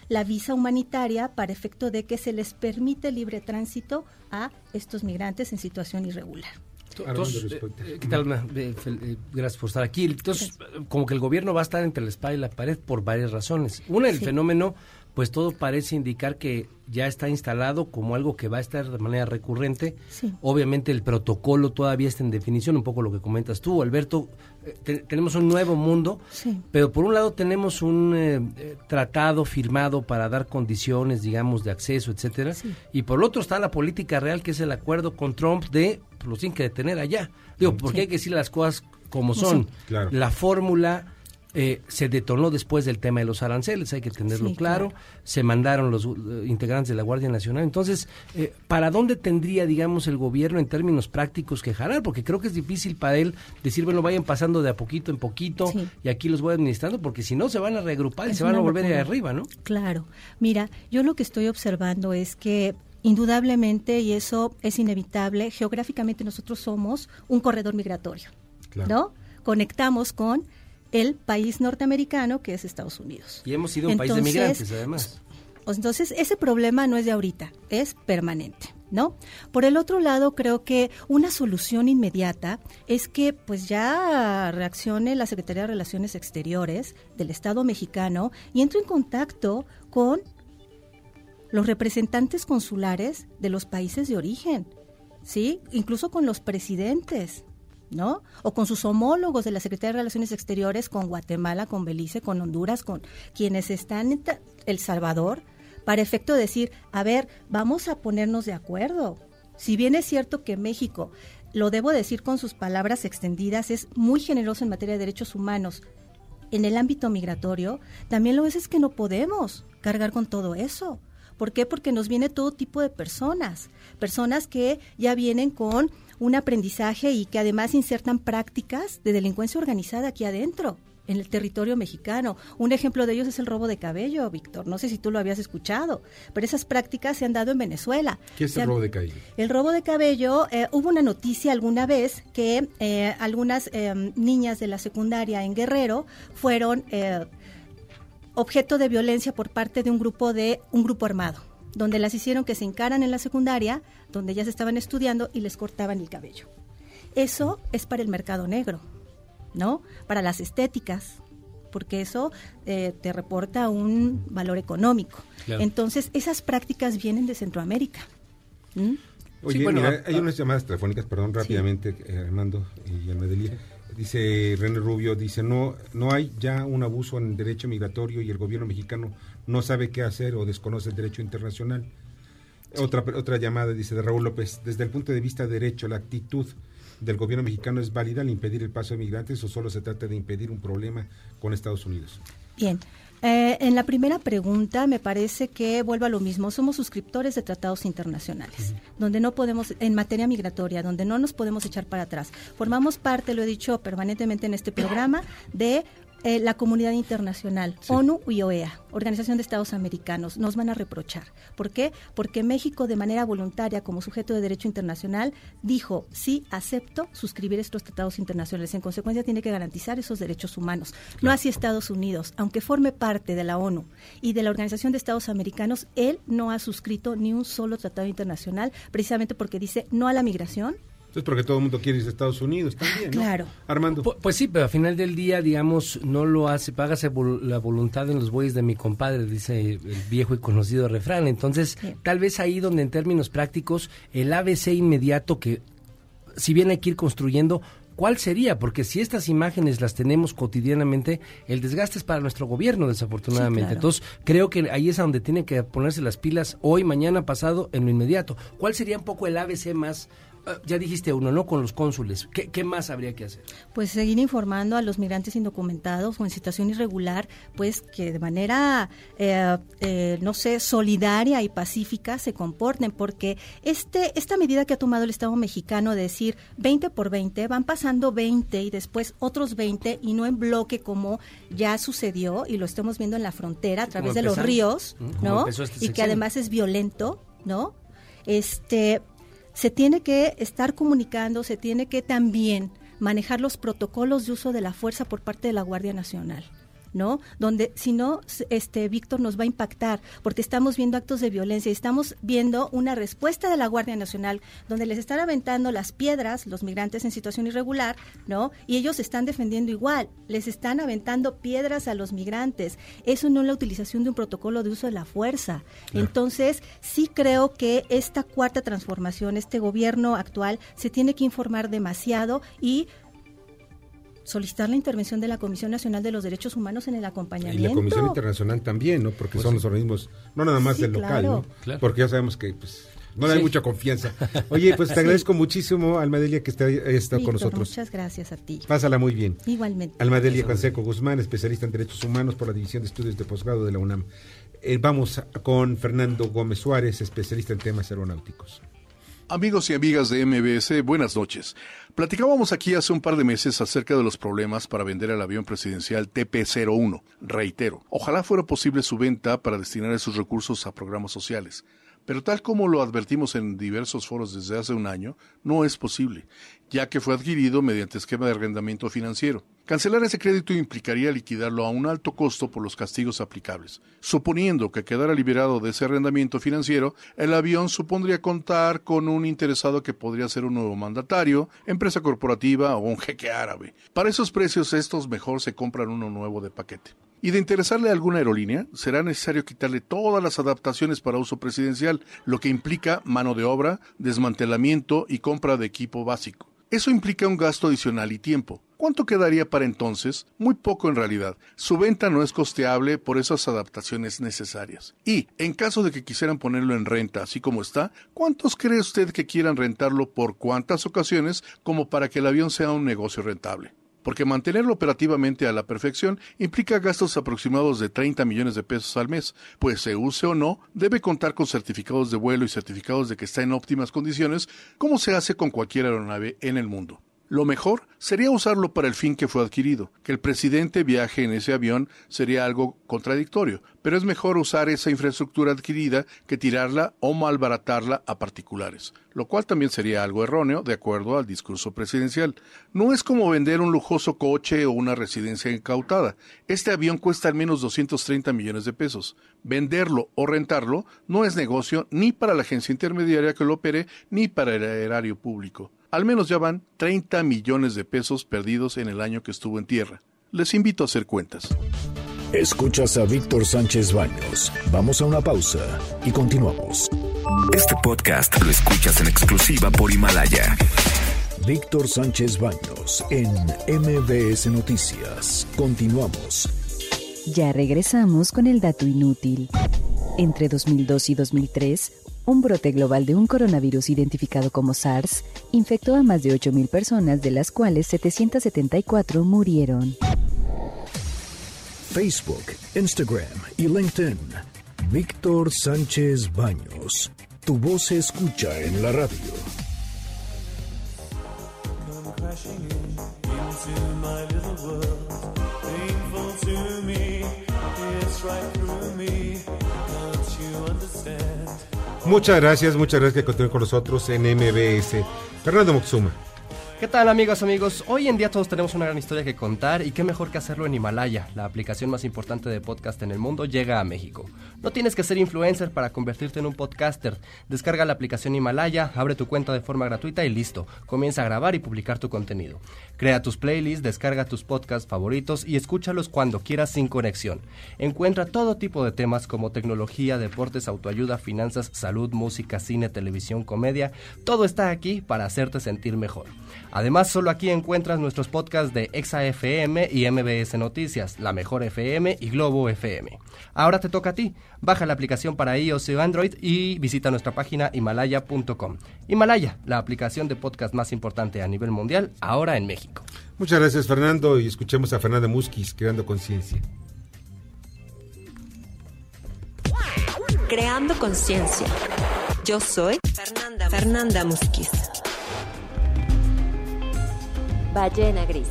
la visa humanitaria para efecto de que se les permite libre tránsito a estos migrantes en situación irregular. Entonces, eh, ¿qué tal, eh, gracias por estar aquí. Entonces, como que el gobierno va a estar entre la espada y la pared por varias razones. Una, el fenómeno pues todo parece indicar que ya está instalado como algo que va a estar de manera recurrente. Obviamente el protocolo todavía está en definición, un poco lo que comentas tú, Alberto. Tenemos un nuevo mundo, pero por un lado tenemos un eh, eh, tratado firmado para dar condiciones, digamos, de acceso, etcétera, y por el otro está la política real, que es el acuerdo con Trump de pues, lo tienen que detener allá. Digo, porque hay que decir las cosas como son. La fórmula eh, se detonó después del tema de los aranceles, hay que tenerlo claro. Se mandaron los uh, integrantes de la Guardia Nacional. Entonces, eh, ¿para dónde tendría, digamos, el gobierno en términos prácticos que jalar? Porque creo que es difícil para él decir, bueno, vayan pasando de a poquito en poquito y aquí los voy administrando, porque si no se van a reagrupar y se van a volver de arriba, ¿no? Claro. Mira, yo lo que estoy observando es que indudablemente, y eso es inevitable, geográficamente nosotros somos un corredor migratorio, ¿no? Conectamos con el país norteamericano que es Estados Unidos. Y hemos sido un país de migrantes, además. Entonces, ese problema no es de ahorita, es permanente. ¿No? Por el otro lado, creo que una solución inmediata es que pues ya reaccione la Secretaría de Relaciones Exteriores del Estado mexicano y entre en contacto con los representantes consulares de los países de origen, ¿sí? Incluso con los presidentes, ¿no? O con sus homólogos de la Secretaría de Relaciones Exteriores, con Guatemala, con Belice, con Honduras, con quienes están en El Salvador, para efecto de decir, a ver, vamos a ponernos de acuerdo. Si bien es cierto que México, lo debo decir con sus palabras extendidas, es muy generoso en materia de derechos humanos, en el ámbito migratorio, también lo es es que no podemos cargar con todo eso. ¿Por qué? Porque nos viene todo tipo de personas, personas que ya vienen con un aprendizaje y que además insertan prácticas de delincuencia organizada aquí adentro en el territorio mexicano. Un ejemplo de ellos es el robo de cabello, Víctor. No sé si tú lo habías escuchado, pero esas prácticas se han dado en Venezuela. ¿Qué es el robo de cabello? El robo de cabello, eh, hubo una noticia alguna vez que eh, algunas eh, niñas de la secundaria en Guerrero fueron objeto de violencia por parte de un grupo de un grupo armado donde las hicieron que se encaran en la secundaria, donde ya se estaban estudiando y les cortaban el cabello. Eso es para el mercado negro, ¿no? Para las estéticas, porque eso eh, te reporta un valor económico. Entonces, esas prácticas vienen de Centroamérica. Oye, mira, hay unas llamadas telefónicas, perdón, rápidamente, eh, Armando y Almedelía. Dice René Rubio, dice, no, no hay ya un abuso en el derecho migratorio y el gobierno mexicano no sabe qué hacer o desconoce el derecho internacional. Otra, otra llamada dice de Raúl López, desde el punto de vista de derecho, la actitud del gobierno mexicano es válida al impedir el paso de migrantes o solo se trata de impedir un problema con Estados Unidos? Bien, eh, en la primera pregunta me parece que vuelvo a lo mismo. Somos suscriptores de tratados internacionales, donde no podemos, en materia migratoria, donde no nos podemos echar para atrás. Formamos parte, lo he dicho permanentemente en este programa, de eh, la comunidad internacional, ONU y OEA, Organización de Estados Americanos, nos van a reprochar. ¿Por qué? Porque México, de manera voluntaria, como sujeto de derecho internacional, dijo, sí, acepto suscribir estos tratados internacionales. En consecuencia, tiene que garantizar esos derechos humanos. No así Estados Unidos, aunque forme parte de la ONU y de la Organización de Estados Americanos, él no ha suscrito ni un solo tratado internacional, precisamente porque dice no a la migración, entonces, porque todo el mundo quiere irse a Estados Unidos también, Claro. Armando. Pues, sí, pero al final del día, digamos, no lo hace, págase la voluntad en los bueyes de mi compadre, dice el viejo y conocido refrán. Entonces, tal vez ahí donde en términos prácticos, el ABC inmediato que, si bien hay que ir construyendo, ¿cuál sería? Porque si estas imágenes las tenemos cotidianamente, el desgaste es para nuestro gobierno, desafortunadamente. Entonces, creo que ahí es donde tienen que ponerse las pilas hoy, mañana, pasado, en lo inmediato. ¿Cuál sería un poco el ABC más Ah, ya dijiste uno, ¿no? Con los cónsules. ¿Qué, más habría que hacer? Pues seguir informando a los migrantes indocumentados o en situación irregular, pues que de manera, eh, eh, no sé, solidaria y pacífica se comporten, porque este esta medida que ha tomado el Estado mexicano de decir 20 por 20, van pasando 20 y después otros 20 y no en bloque como ya sucedió y lo estamos viendo en la frontera a través de los ríos, ¿no? Este y que además es violento, ¿no? Este, se tiene que estar comunicando, se tiene que también manejar los protocolos de uso de la fuerza por parte de la Guardia Nacional. ¿No? Donde si no, este Víctor nos va a impactar, porque estamos viendo actos de violencia y estamos viendo una respuesta de la Guardia Nacional, donde les están aventando las piedras los migrantes en situación irregular, ¿no? Y ellos se están defendiendo igual, les están aventando piedras a los migrantes. Eso no es la utilización de un protocolo de uso de la fuerza. Entonces, sí creo que esta cuarta transformación, este gobierno actual, se tiene que informar demasiado y solicitar la intervención de la Comisión Nacional de los Derechos Humanos en el acompañamiento. Y la Comisión Internacional también, ¿no? Porque pues son los organismos, no nada más del local, ¿no? Porque ya sabemos que pues, no le hay mucha confianza. Oye, pues te agradezco muchísimo, Almadelia, que esté estado con nosotros. Muchas gracias a ti. Pásala muy bien. Igualmente. Almadelia Canseco Guzmán, especialista en Derechos Humanos por la División de Estudios de Posgrado de la UNAM. Eh, vamos con Fernando Gómez Suárez, especialista en temas aeronáuticos. Amigos y amigas de MBS, buenas noches. Platicábamos aquí hace un par de meses acerca de los problemas para vender el avión presidencial TP-01. Reitero, ojalá fuera posible su venta para destinar esos recursos a programas sociales. Pero tal como lo advertimos en diversos foros desde hace un año, no es posible, ya que fue adquirido mediante esquema de arrendamiento financiero. Cancelar ese crédito implicaría liquidarlo a un alto costo por los castigos aplicables. Suponiendo que quedara liberado de ese arrendamiento financiero, el avión supondría contar con un interesado que podría ser un nuevo mandatario, empresa corporativa o un jeque árabe. Para esos precios estos mejor se compran uno nuevo de paquete. Y de interesarle a alguna aerolínea, será necesario quitarle todas las adaptaciones para uso presidencial, lo que implica mano de obra, desmantelamiento y compra de equipo básico. Eso implica un gasto adicional y tiempo. ¿Cuánto quedaría para entonces? Muy poco en realidad. Su venta no es costeable por esas adaptaciones necesarias. Y, en caso de que quisieran ponerlo en renta así como está, ¿cuántos cree usted que quieran rentarlo por cuántas ocasiones como para que el avión sea un negocio rentable? Porque mantenerlo operativamente a la perfección implica gastos aproximados de 30 millones de pesos al mes, pues se use o no, debe contar con certificados de vuelo y certificados de que está en óptimas condiciones, como se hace con cualquier aeronave en el mundo. Lo mejor sería usarlo para el fin que fue adquirido. Que el presidente viaje en ese avión sería algo contradictorio, pero es mejor usar esa infraestructura adquirida que tirarla o malbaratarla a particulares, lo cual también sería algo erróneo de acuerdo al discurso presidencial. No es como vender un lujoso coche o una residencia incautada. Este avión cuesta al menos 230 millones de pesos. Venderlo o rentarlo no es negocio ni para la agencia intermediaria que lo opere ni para el erario público. Al menos ya van 30 millones de pesos perdidos en el año que estuvo en tierra. Les invito a hacer cuentas. Escuchas a Víctor Sánchez Baños. Vamos a una pausa y continuamos. Este podcast lo escuchas en exclusiva por Himalaya. Víctor Sánchez Baños en MBS Noticias. Continuamos. Ya regresamos con el dato inútil. Entre 2002 y 2003, un brote global de un coronavirus identificado como SARS infectó a más de 8.000 personas, de las cuales 774 murieron. Facebook, Instagram y LinkedIn. Víctor Sánchez Baños. Tu voz se escucha en la radio. Muchas gracias, muchas gracias que continúen con nosotros en MBS. Fernando Moxuma. ¿Qué tal amigos, amigos? Hoy en día todos tenemos una gran historia que contar y qué mejor que hacerlo en Himalaya, la aplicación más importante de podcast en el mundo, llega a México. No tienes que ser influencer para convertirte en un podcaster. Descarga la aplicación Himalaya, abre tu cuenta de forma gratuita y listo. Comienza a grabar y publicar tu contenido. Crea tus playlists, descarga tus podcasts favoritos y escúchalos cuando quieras sin conexión. Encuentra todo tipo de temas como tecnología, deportes, autoayuda, finanzas, salud, música, cine, televisión, comedia. Todo está aquí para hacerte sentir mejor. Además, solo aquí encuentras nuestros podcasts de Exa FM y MBS Noticias, La Mejor FM y Globo FM. Ahora te toca a ti. Baja la aplicación para iOS y Android y visita nuestra página himalaya.com. Himalaya, la aplicación de podcast más importante a nivel mundial, ahora en México. Muchas gracias, Fernando, y escuchemos a Fernanda Musquiz, Creando Conciencia. Creando Conciencia. Yo soy Fernanda, Fernanda Musquiz. Ballena gris.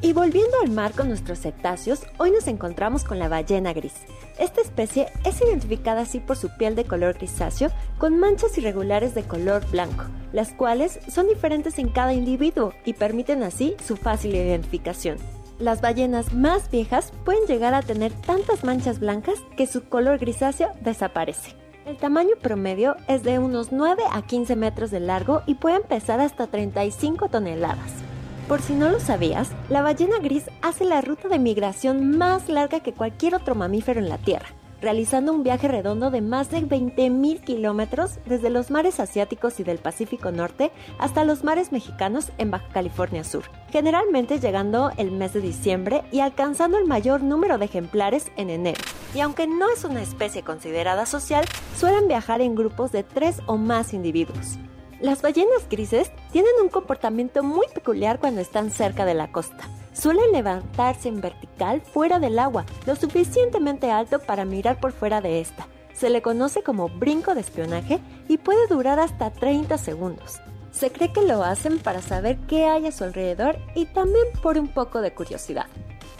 Y volviendo al mar con nuestros cetáceos, hoy nos encontramos con la ballena gris. Esta especie es identificada así por su piel de color grisáceo con manchas irregulares de color blanco, las cuales son diferentes en cada individuo y permiten así su fácil identificación. las ballenas más viejas pueden llegar a tener tantas manchas blancas que su color grisáceo desaparece. El tamaño promedio es de unos 9 a 15 metros de largo y pueden pesar hasta 35 toneladas. Por si no lo sabías, la ballena gris hace la ruta de migración más larga que cualquier otro mamífero en la Tierra, realizando un viaje redondo de más de 20.000 kilómetros desde los mares asiáticos y del Pacífico Norte hasta los mares mexicanos en Baja California Sur, generalmente llegando el mes de diciembre y alcanzando el mayor número de ejemplares en enero. Y aunque no es una especie considerada social, suelen viajar en grupos de tres o más individuos. Las ballenas grises tienen un comportamiento muy peculiar cuando están cerca de la costa. Suelen levantarse en vertical fuera del agua, lo suficientemente alto para mirar por fuera de esta. Se le conoce como brinco de espionaje y puede durar hasta 30 segundos. Se cree que lo hacen para saber qué hay a su alrededor y también por un poco de curiosidad.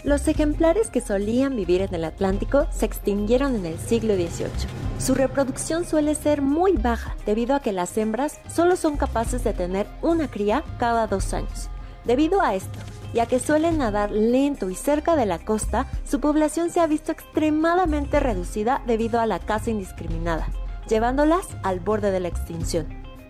Los ejemplares que solían vivir en el Atlántico se extinguieron en el siglo XVIII. Su reproducción suele ser muy baja debido a que las hembras solo son capaces de tener una cría cada dos años. Debido a esto, y a que suelen nadar lento y cerca de la costa, su población se ha visto extremadamente reducida debido a la caza indiscriminada, llevándolas al borde de la extinción.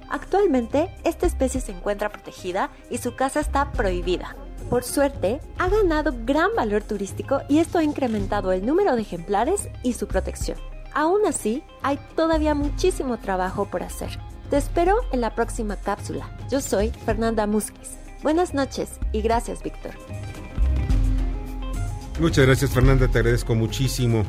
Actualmente, esta especie se encuentra protegida y su caza está prohibida. Por suerte, ha ganado gran valor turístico y esto ha incrementado el número de ejemplares y su protección. Aún así, hay todavía muchísimo trabajo por hacer. Te espero en la próxima cápsula. Yo soy Fernanda Musquiz. Buenas noches y gracias, Víctor. Muchas gracias, Fernanda. Te agradezco muchísimo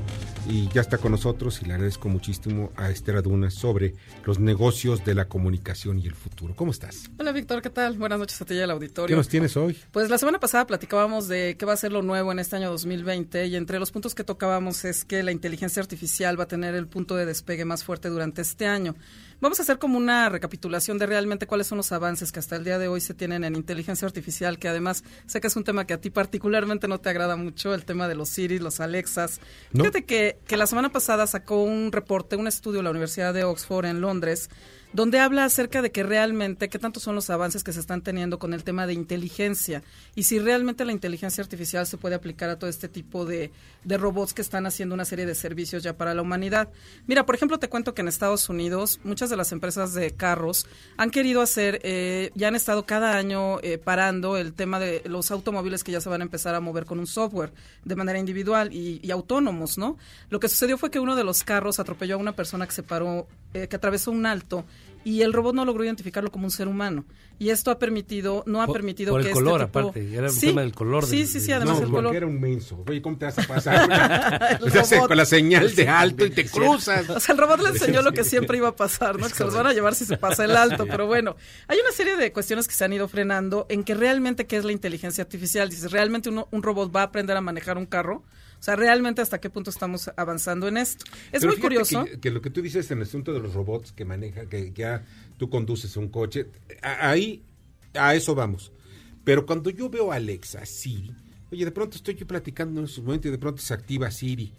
y ya está con nosotros y le agradezco muchísimo a Esther Aduna sobre los negocios de la comunicación y el futuro. ¿Cómo estás? Hola Víctor, ¿qué tal? Buenas noches a ti y al auditorio. ¿Qué nos tienes hoy? Pues la semana pasada platicábamos de qué va a ser lo nuevo en este año 2020 y entre los puntos que tocábamos es que la inteligencia artificial va a tener el punto de despegue más fuerte durante este año. Vamos a hacer como una recapitulación de realmente cuáles son los avances que hasta el día de hoy se tienen en inteligencia artificial, que además sé que es un tema que a ti particularmente no te agrada mucho, el tema de los Siri, los Alexas. Fíjate que, que la semana pasada sacó un reporte, un estudio de la Universidad de Oxford en Londres, donde habla acerca de que realmente, qué tantos son los avances que se están teniendo con el tema de inteligencia y si realmente la inteligencia artificial se puede aplicar a todo este tipo de, de robots que están haciendo una serie de servicios ya para la humanidad. Mira, por ejemplo, te cuento que en Estados Unidos muchas de las empresas de carros han querido hacer, eh, ya han estado cada año eh, parando el tema de los automóviles que ya se van a empezar a mover con un software de manera individual y, y autónomos, ¿no? Lo que sucedió fue que uno de los carros atropelló a una persona que se paró, eh, que atravesó un alto y el robot no logró identificarlo como un ser humano. Y esto ha permitido, no ha Por- permitido por que el color, este tipo- aparte, era un Sí, tema del color Sí, sí, sí, además no, el color. era un menso. Oye, ¿cómo te vas a pasar? Robot. con la señal de alto y te cruzas. O sea, el robot le enseñó lo que siempre iba a pasar, ¿no? Que se los van a llevar si se pasa el alto, pero bueno, hay una serie de cuestiones que se han ido frenando en que realmente qué es la inteligencia artificial. Dices, ¿realmente uno- un robot va a aprender a manejar un carro? O sea, ¿realmente hasta qué punto estamos avanzando en esto? Es Pero muy curioso. Que, que lo que tú dices en el asunto de los robots que maneja, que ya tú conduces un coche, a- ahí a eso vamos. Pero cuando yo veo a Alexa, Siri, oye, de pronto estoy yo platicando en su momento y de pronto se activa Siri.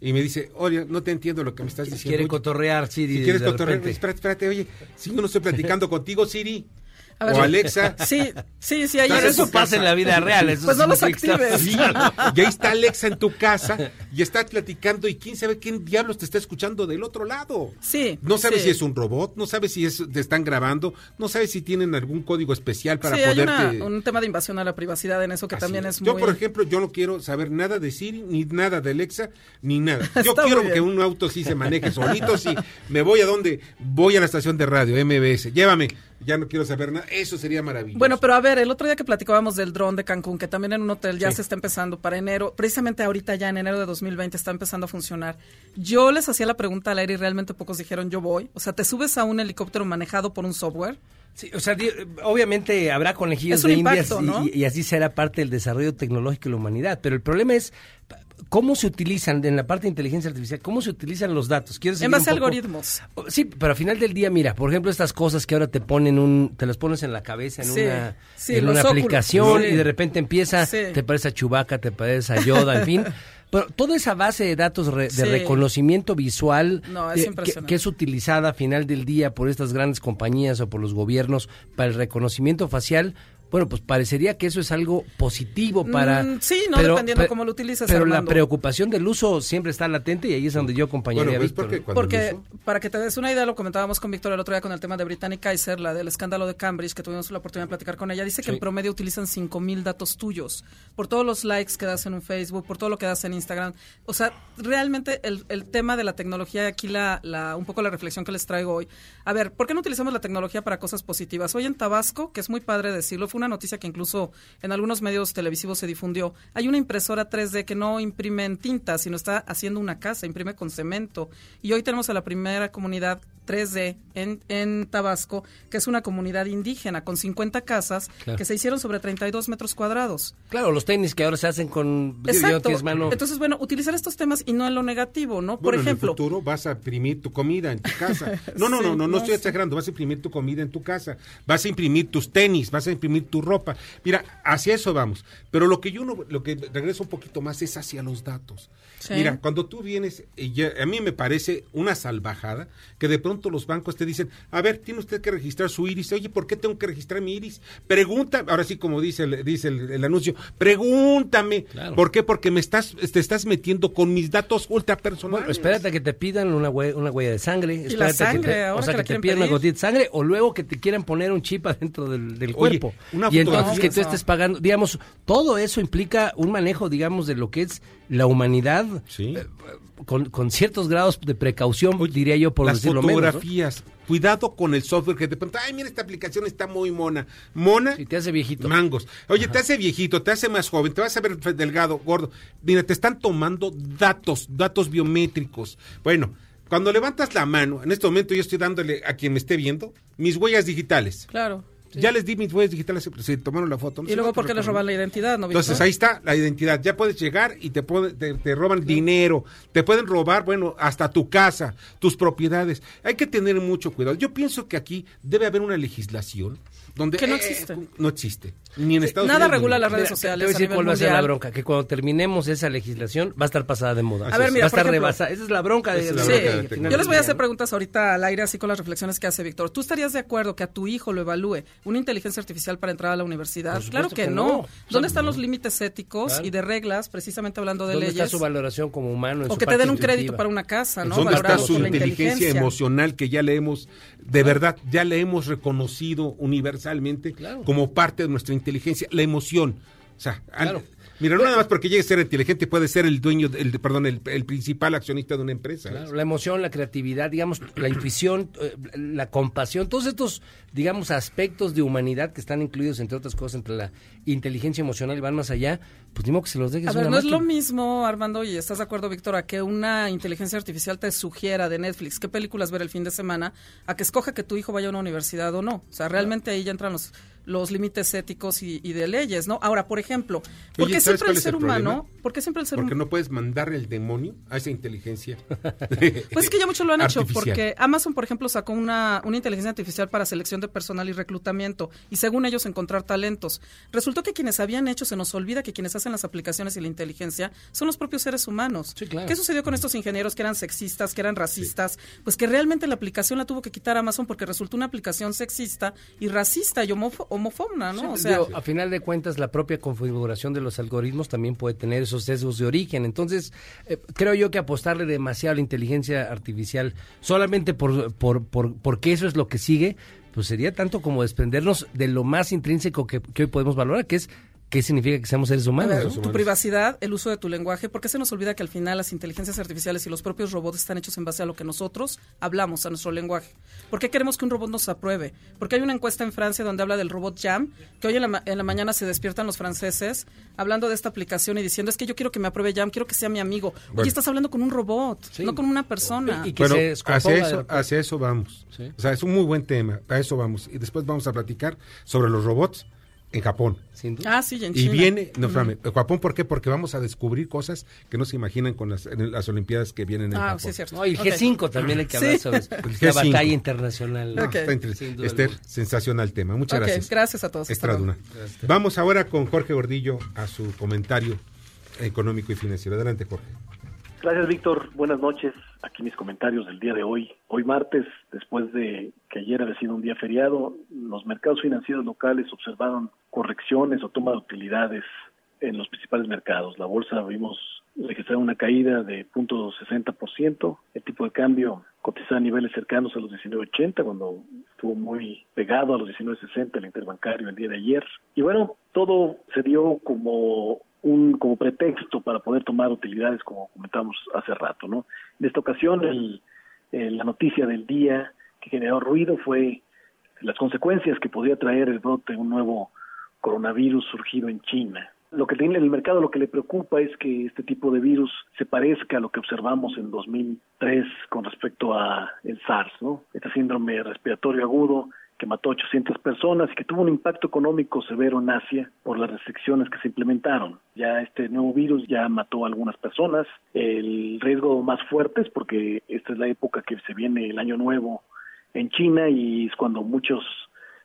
Y me dice, oye, no te entiendo lo que me estás diciendo. Quiere Oye, cotorrear, Siri, Si quieres cotorrear, repente. espérate, espérate, oye, si yo no estoy platicando contigo, Siri. A ver, o Alexa. Sí, sí, sí, ahí Estás es- en tu casa. Pues no los actives. Sí, y ahí está Alexa en tu casa y está platicando y quién sabe quién diablos te está escuchando del otro lado. Sí. No sabes sí. si es un robot, no sabes si es, te están grabando, no sabes si tienen algún código especial para sí, hay poderte... una- un tema de invasión a la privacidad en eso que Así también es. es Yo, muy... por ejemplo, yo no quiero saber nada de Siri, ni nada de Alexa, ni nada. Yo Está quiero muy que un auto sí se maneje solito, sí. Me voy a donde, voy a la estación de radio, MBS, llévame, ya no quiero saber nada. Eso sería maravilloso. Bueno, pero a ver, el otro día que platicábamos del dron de Cancún, que también en un hotel ya Sí. se está empezando para enero, precisamente ahorita ya en enero de 2020 está empezando a funcionar. Yo les hacía la pregunta al aire y realmente pocos dijeron yo voy. O sea, ¿te subes a un helicóptero manejado por un software? Sí, o sea, obviamente habrá conejillos de indias impacto, y- ¿no? y, y así será parte del desarrollo tecnológico de la humanidad. Pero el problema es cómo se utilizan en la parte de inteligencia artificial, cómo se utilizan los datos. ¿Quieres En base a algoritmos. Sí, pero al final del día, mira, por ejemplo, estas cosas que ahora te ponen un, te las pones en la cabeza en Sí, una, sí, en los una óculos. aplicación y de repente empieza, te parece a Chubaca, te parece a Yoda, en fin. Pero toda esa base de datos re- de Sí. reconocimiento visual No, es eh, que- que, es utilizada a final del día por estas grandes compañías o por los gobiernos para el reconocimiento facial, bueno, pues parecería que eso es algo positivo para... Mm, sí, no, dependiendo cómo lo utilices, Pero la preocupación del uso siempre está latente y ahí es donde yo acompañaría a pues, Víctor. porque, Porque, para que te des una idea, lo comentábamos con Víctor el otro día con el tema de Britannic Kaiser, la del escándalo de Cambridge, que tuvimos la oportunidad de platicar con ella. Dice que en promedio utilizan 5000 datos tuyos por todos los likes que das en un Facebook, por todo lo que das en Instagram. O sea, realmente el, el tema de la tecnología, aquí la, la, un poco la reflexión que les traigo hoy. A ver, ¿por qué no utilizamos la tecnología para cosas positivas? Hoy en Tabasco, que es muy padre decirlo, fue una noticia que incluso en algunos medios televisivos se difundió. Hay una impresora 3D que no imprime en tinta, sino está haciendo una casa, imprime con cemento. Y hoy tenemos a la primera comunidad 3D en, en Tabasco, que es una comunidad indígena con 50 casas Claro. que se hicieron sobre 32 metros cuadrados. Claro, los tenis que ahora se hacen con... yo Exacto. tienes mano- Entonces, bueno, utilizar estos temas y no en lo negativo, ¿no? Por ejemplo, en el futuro vas a imprimir tu comida en tu casa. No, no, Sí, no, no, no no, estoy sí. exagerando. Vas a imprimir tu comida en tu casa. Vas a imprimir tus tenis, vas a imprimir tu ropa. Mira, hacia eso vamos. Pero lo que yo no, lo que regreso un poquito más es hacia los datos. Sí. Mira, cuando tú vienes, y ya- a mí me parece una salvajada que de pronto los bancos te dicen, a ver, tiene usted que registrar su iris. Oye, ¿por qué tengo que registrar mi iris? Pregunta, ahora sí como dice el, dice el, el anuncio, pregúntame. ¿Por qué? Porque me estás, te estás metiendo con mis datos ultra personales. Bueno, espérate a que te pidan una huella, una huella de sangre. la espérate sangre, que te, ahora o sea, que te pidan una gotita de sangre o luego que te quieran poner un chip adentro del, del Oye, cuerpo. una y entonces que tú estés pagando, digamos, todo eso implica un manejo, digamos, de lo que es la humanidad eh, con, con ciertos grados de precaución, diría yo, por las decirlo menos. ¿no? fotografías. Cuidado con el software que de pronto, ay, mira, esta aplicación está muy mona. Mona. te hace viejito. Mangos. Oye, te hace viejito, te hace más joven, te vas a ver delgado, gordo. Mira, te están tomando datos, datos biométricos. Bueno, cuando levantas la mano, en este momento yo estoy dándole a quien me esté viendo mis huellas digitales. claro. Ya les di mis huellas digitales, se, tomaron la foto. no Y luego, ¿por qué les roban la identidad? Entonces ahí está la identidad. Ya puedes llegar y te, puede- te, te roban dinero, te pueden robar, bueno, hasta tu casa, tus propiedades. Hay que tener mucho cuidado. Yo pienso que aquí debe haber una legislación donde Que no eh, existe. no existe. Ni en Sí, Estados nada Unidos. regula las redes sociales Te voy a decir cuál va a ser la bronca, que cuando terminemos esa legislación va a estar pasada de moda. A ver, mira, va a por estar ejemplo, rebasada. Esa es la bronca de, es la Sí, bronca de la yo les voy a hacer preguntas ahorita al aire, así con las reflexiones que hace Víctor. ¿Tú estarías de acuerdo que a tu hijo lo evalúe una inteligencia artificial para entrar a la universidad? Claro que, que no. no. ¿Dónde están no. los límites éticos Claro. y de reglas, precisamente hablando de ¿Dónde leyes? está su valoración como humano? en o su que te den un crédito para una casa, ¿no? ¿Dónde está su inteligencia, emocional que ya le hemos, de verdad, ya le hemos reconocido universalmente como parte de nuestra inteligencia, la emoción? O sea, al- mira, no nada más porque llegue a ser inteligente puede ser el dueño, el, perdón, el, el principal accionista de una empresa. Claro, la emoción, la creatividad, digamos, la intuición, eh, la compasión, todos estos, digamos, aspectos de humanidad que están incluidos, entre otras cosas, entre la inteligencia emocional y van más allá, pues digo que se los dejes A a ver, una no es lo mismo, Armando, y estás de acuerdo, Víctor, a que una inteligencia artificial te sugiera de Netflix qué películas ver el fin de semana, a que escoja que tu hijo vaya a una universidad o no. O sea, realmente ahí ya entran los, los límites éticos y, y de leyes, ¿no? Ahora, por ejemplo, ¿por qué ¿sabes siempre el ser el humano, por qué siempre el ser Porque humano... no puedes mandar el demonio a esa inteligencia. Pues es que ya muchos lo han hecho, porque Amazon, por ejemplo, sacó una, una inteligencia artificial para selección de personal y reclutamiento, y según ellos encontrar talentos. Resultó que quienes habían hecho, se nos olvida que quienes hacen las aplicaciones y la inteligencia son los propios seres humanos. ¿Qué sucedió con estos ingenieros que eran sexistas, que eran racistas? Pues que realmente la aplicación la tuvo que quitar Amazon porque resultó una aplicación sexista y racista y homofo- homofóbica, ¿no? Sí, o sea, digo, a final de cuentas, la propia configuración de los algoritmos también puede tener esos sesgos de origen. Entonces, eh, creo yo que apostarle demasiado a la inteligencia artificial solamente por, por, por, porque eso es lo que sigue, pues sería tanto como desprendernos de lo más intrínseco que, que hoy podemos valorar, que es qué significa que seamos seres humanos. ver, tu privacidad, el uso de tu lenguaje, ¿por qué se nos olvida que al final las inteligencias artificiales y los propios robots están hechos en base a lo que nosotros hablamos, a nuestro lenguaje? ¿Por qué queremos que un robot nos apruebe? Porque hay una encuesta en Francia donde habla del robot Jam, que hoy en la, ma- en la mañana se despiertan los franceses hablando de esta aplicación y diciendo, es que yo quiero que me apruebe Jam, quiero que sea mi amigo. Bueno. Oye, estás hablando con un robot, no con una persona. bueno, hacia eso, hacia eso vamos. O sea, es un muy buen tema, a eso vamos. Y después vamos a platicar sobre los robots en Japón. Ah, sí, y en Y China. viene, no, espérame, Japón, ¿por qué? Porque vamos a descubrir cosas que no se imaginan con las, en las Olimpiadas que vienen en Ah, Japón. sí, es cierto. No, y el Ok. G5 también hay que hablar Sí. sobre eso. El la G5. batalla internacional. No, Ok. está inter- Sin duda Esther, alguna. sensacional tema. Muchas Ok, gracias. gracias a todos. Luego. Vamos ahora con Jorge Gordillo a su comentario económico y financiero. Adelante, Jorge. Gracias, Víctor. Buenas noches. Aquí mis comentarios del día de hoy. Hoy martes, después de que ayer había sido un día feriado, los mercados financieros locales observaron correcciones o toma de utilidades en los principales mercados. La bolsa vimos registrar una caída de 0.60%. El tipo de cambio cotizaba a niveles cercanos a los 19.80 cuando estuvo muy pegado a los 19.60 el interbancario el día de ayer. Y bueno, todo se dio como un como pretexto para poder tomar utilidades como comentamos hace rato, ¿no? En esta ocasión el, la noticia del día que generó ruido fue las consecuencias que podía traer el brote de un nuevo coronavirus surgido en China. Lo que tiene el mercado lo que le preocupa es que este tipo de virus se parezca a lo que observamos en 2003 con respecto a el SARS, ¿no? Este síndrome respiratorio agudo que mató a 800 personas y que tuvo un impacto económico severo en Asia por las restricciones que se implementaron. Ya este nuevo virus ya mató a algunas personas. El riesgo más fuerte es porque esta es la época que se viene el año nuevo en China y es cuando muchos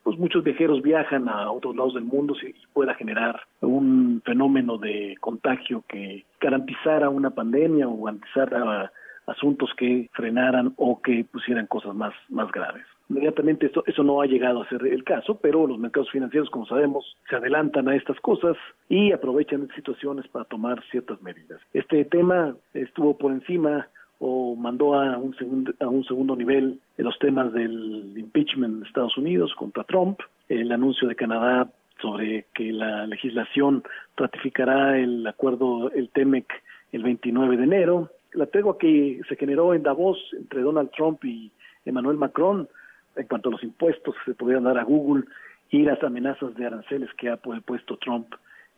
pues muchos viajeros viajan a otros lados del mundo y pueda generar un fenómeno de contagio que garantizara una pandemia o garantizara asuntos que frenaran o que pusieran cosas más, más graves. Inmediatamente esto, eso no ha llegado a ser el caso, pero los mercados financieros, como sabemos, se adelantan a estas cosas y aprovechan situaciones para tomar ciertas medidas. Este tema estuvo por encima o mandó a un segundo, a un segundo nivel los temas del impeachment de Estados Unidos contra Trump, el anuncio de Canadá sobre que la legislación ratificará el acuerdo, el TEMEC, el 29 de enero, la tregua que se generó en Davos entre Donald Trump y Emmanuel Macron en cuanto a los impuestos que se podían dar a Google y las amenazas de aranceles que ha puesto Trump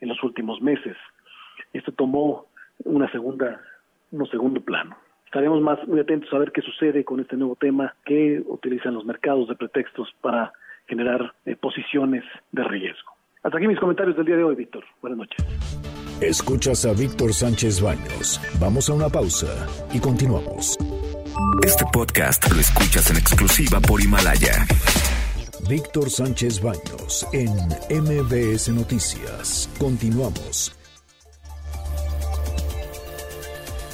en los últimos meses. Esto tomó un segundo plano. Estaremos más muy atentos a ver qué sucede con este nuevo tema que utilizan los mercados de pretextos para generar eh, posiciones de riesgo. Hasta aquí mis comentarios del día de hoy, Víctor. Buenas noches. Escuchas a Víctor Sánchez Baños. Vamos a una pausa y continuamos. Este podcast lo escuchas en exclusiva por Himalaya. Víctor Sánchez Baños en MBS Noticias. Continuamos.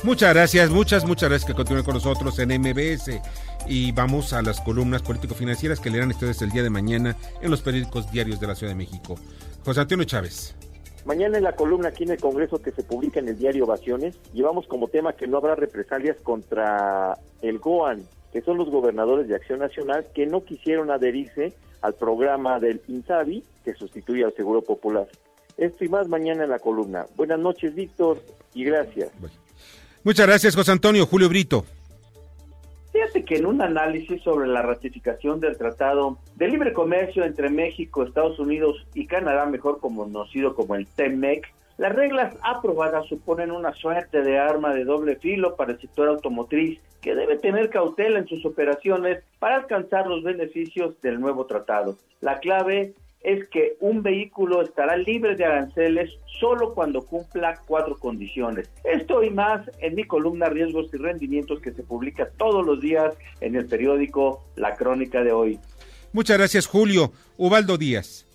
Muchas gracias, muchas, muchas gracias que continúen con nosotros en MBS. Y vamos a las columnas político-financieras que leerán ustedes el día de mañana en los periódicos diarios de la Ciudad de México. José Antonio Chávez. Mañana en la columna aquí en el Congreso que se publica en el diario Ovaciones, llevamos como tema que no habrá represalias contra el GOAN, que son los gobernadores de Acción Nacional que no quisieron adherirse al programa del INSABI que sustituye al Seguro Popular. Esto y más mañana en la columna. Buenas noches, Víctor, y gracias. Muchas gracias, José Antonio. Julio Brito. Fíjate que en un análisis sobre la ratificación del Tratado de Libre Comercio entre México, Estados Unidos y Canadá, mejor conocido como el TEMEC, las reglas aprobadas suponen una suerte de arma de doble filo para el sector automotriz que debe tener cautela en sus operaciones para alcanzar los beneficios del nuevo tratado. La clave es que un vehículo estará libre de aranceles solo cuando cumpla cuatro condiciones. Esto y más en mi columna Riesgos y Rendimientos que se publica todos los días en el periódico La Crónica de hoy. Muchas gracias, Julio. Ubaldo Díaz.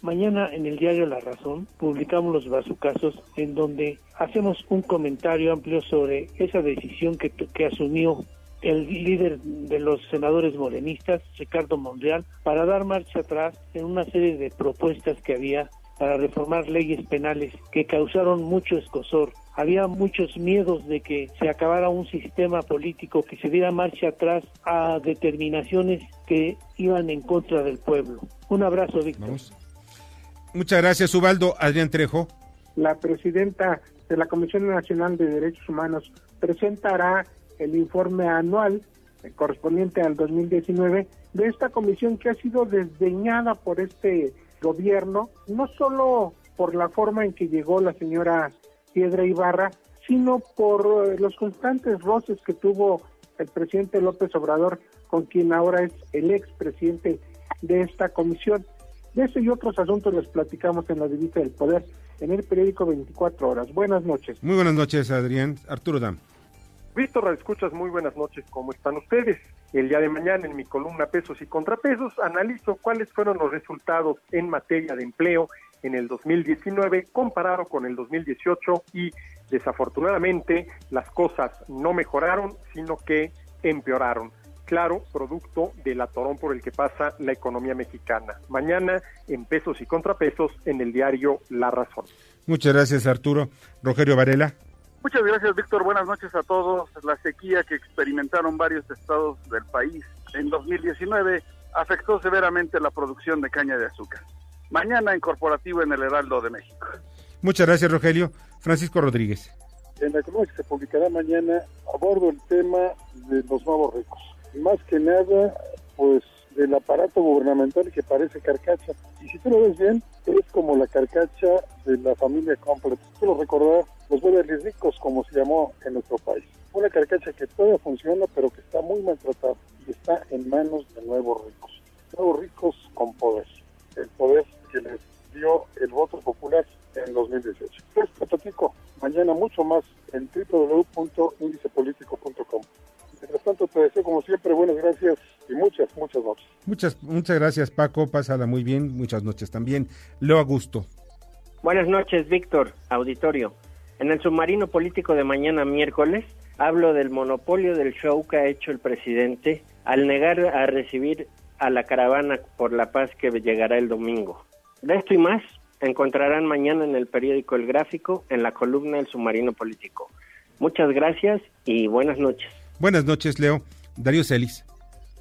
Mañana en el diario La Razón publicamos los bazucazos en donde hacemos un comentario amplio sobre esa decisión que, que asumió el líder de los senadores morenistas, Ricardo Monreal, para dar marcha atrás en una serie de propuestas que había para reformar leyes penales que causaron mucho escosor. Había muchos miedos de que se acabara un sistema político que se diera marcha atrás a determinaciones que iban en contra del pueblo. Un abrazo, Víctor. Muchas gracias, Ubaldo. Adrián Trejo. La presidenta de la Comisión Nacional de Derechos Humanos presentará el informe anual correspondiente al 2019 de esta comisión que ha sido desdeñada por este gobierno, no solo por la forma en que llegó la señora Piedra Ibarra, sino por eh, los constantes roces que tuvo el presidente López Obrador con quien ahora es el expresidente de esta comisión. De eso y otros asuntos les platicamos en la Divisa del Poder en el periódico 24 Horas. Buenas noches. Muy buenas noches, Adrián. Arturo Dam. Víctor, escuchas muy buenas noches, ¿cómo están ustedes? El día de mañana en mi columna Pesos y Contrapesos analizo cuáles fueron los resultados en materia de empleo en el 2019 comparado con el 2018 y desafortunadamente las cosas no mejoraron, sino que empeoraron. Claro, producto del atorón por el que pasa la economía mexicana. Mañana en pesos y contrapesos en el diario La Razón. Muchas gracias, Arturo. Rogerio Varela. Muchas gracias, Víctor. Buenas noches a todos. La sequía que experimentaron varios estados del país en 2019 afectó severamente la producción de caña de azúcar. Mañana en corporativo en el Heraldo de México. Muchas gracias, Rogelio. Francisco Rodríguez. En la que se publicará mañana abordo el tema de los nuevos ricos. Más que nada, pues del aparato gubernamental que parece carcacha. Y si tú lo ves bien, es como la carcacha de la familia completa. Quiero recordar los verdes ricos, como se llamó en nuestro país. Una carcacha que todavía funciona, pero que está muy maltratada y está en manos de nuevos ricos. Nuevos ricos con poder. El poder que les dio el voto popular en 2018. Pues, platico mañana mucho más en www.indicepolitico.com. Mientras tanto, te deseo como siempre buenas gracias y muchas, muchas noches. Muchas, muchas gracias, Paco. Pásala muy bien. Muchas noches también. Leo Augusto. Buenas noches, Víctor, auditorio. En el submarino político de mañana miércoles hablo del monopolio del show que ha hecho el presidente al negar a recibir a la caravana por la paz que llegará el domingo. De esto y más encontrarán mañana en el periódico El Gráfico en la columna El submarino político. Muchas gracias y buenas noches. Buenas noches, Leo. Darío Celis.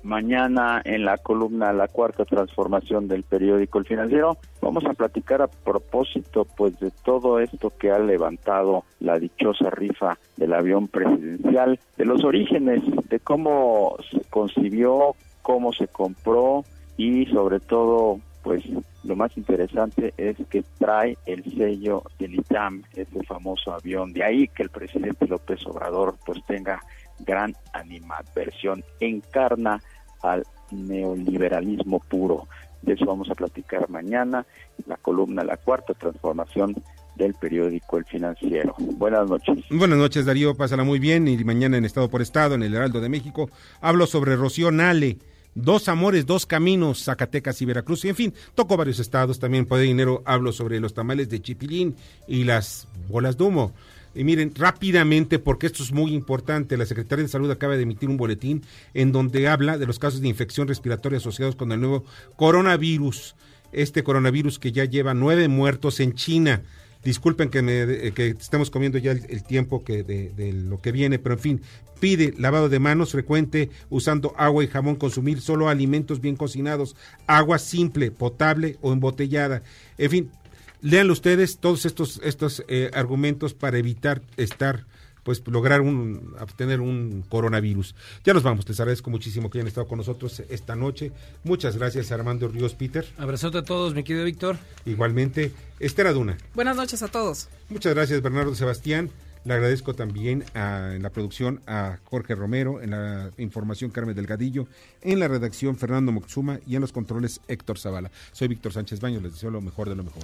Mañana en la columna La Cuarta Transformación del periódico El Financiero vamos a platicar a propósito pues de todo esto que ha levantado la dichosa rifa del avión presidencial, de los orígenes, de cómo se concibió, cómo se compró y sobre todo pues lo más interesante es que trae el sello del ITAM, ese famoso avión. De ahí que el presidente López Obrador pues tenga gran animadversión, encarna al neoliberalismo puro. De eso vamos a platicar mañana, la columna La Cuarta Transformación del periódico El Financiero. Buenas noches. Buenas noches, Darío. Pásala muy bien. Y mañana en Estado por Estado, en el Heraldo de México, hablo sobre Rocío Nale. Dos amores, dos caminos, Zacatecas y Veracruz. Y en fin, toco varios estados. También por dinero hablo sobre los tamales de Chipilín y las bolas de humo. Y miren, rápidamente, porque esto es muy importante, la Secretaría de Salud acaba de emitir un boletín en donde habla de los casos de infección respiratoria asociados con el nuevo coronavirus. Este coronavirus que ya lleva nueve muertos en China. Disculpen que, me, que estemos comiendo ya el, tiempo que de, de, lo que viene, pero en fin, pide lavado de manos frecuente usando agua y jamón, consumir solo alimentos bien cocinados, agua simple, potable o embotellada. En fin, Leanlo ustedes todos estos, estos eh, argumentos para evitar estar pues lograr un, obtener un coronavirus. Ya nos vamos, les agradezco muchísimo que hayan estado con nosotros esta noche. Muchas gracias Armando Ríos Peter. Abrazote a todos, mi querido Víctor. Igualmente, Esther Aduna. Buenas noches a todos. Muchas gracias Bernardo Sebastián. Le agradezco también a, en la producción a Jorge Romero, en la información Carmen Delgadillo, en la redacción Fernando Moxuma y en los controles Héctor Zavala. Soy Víctor Sánchez Baños, les deseo lo mejor de lo mejor.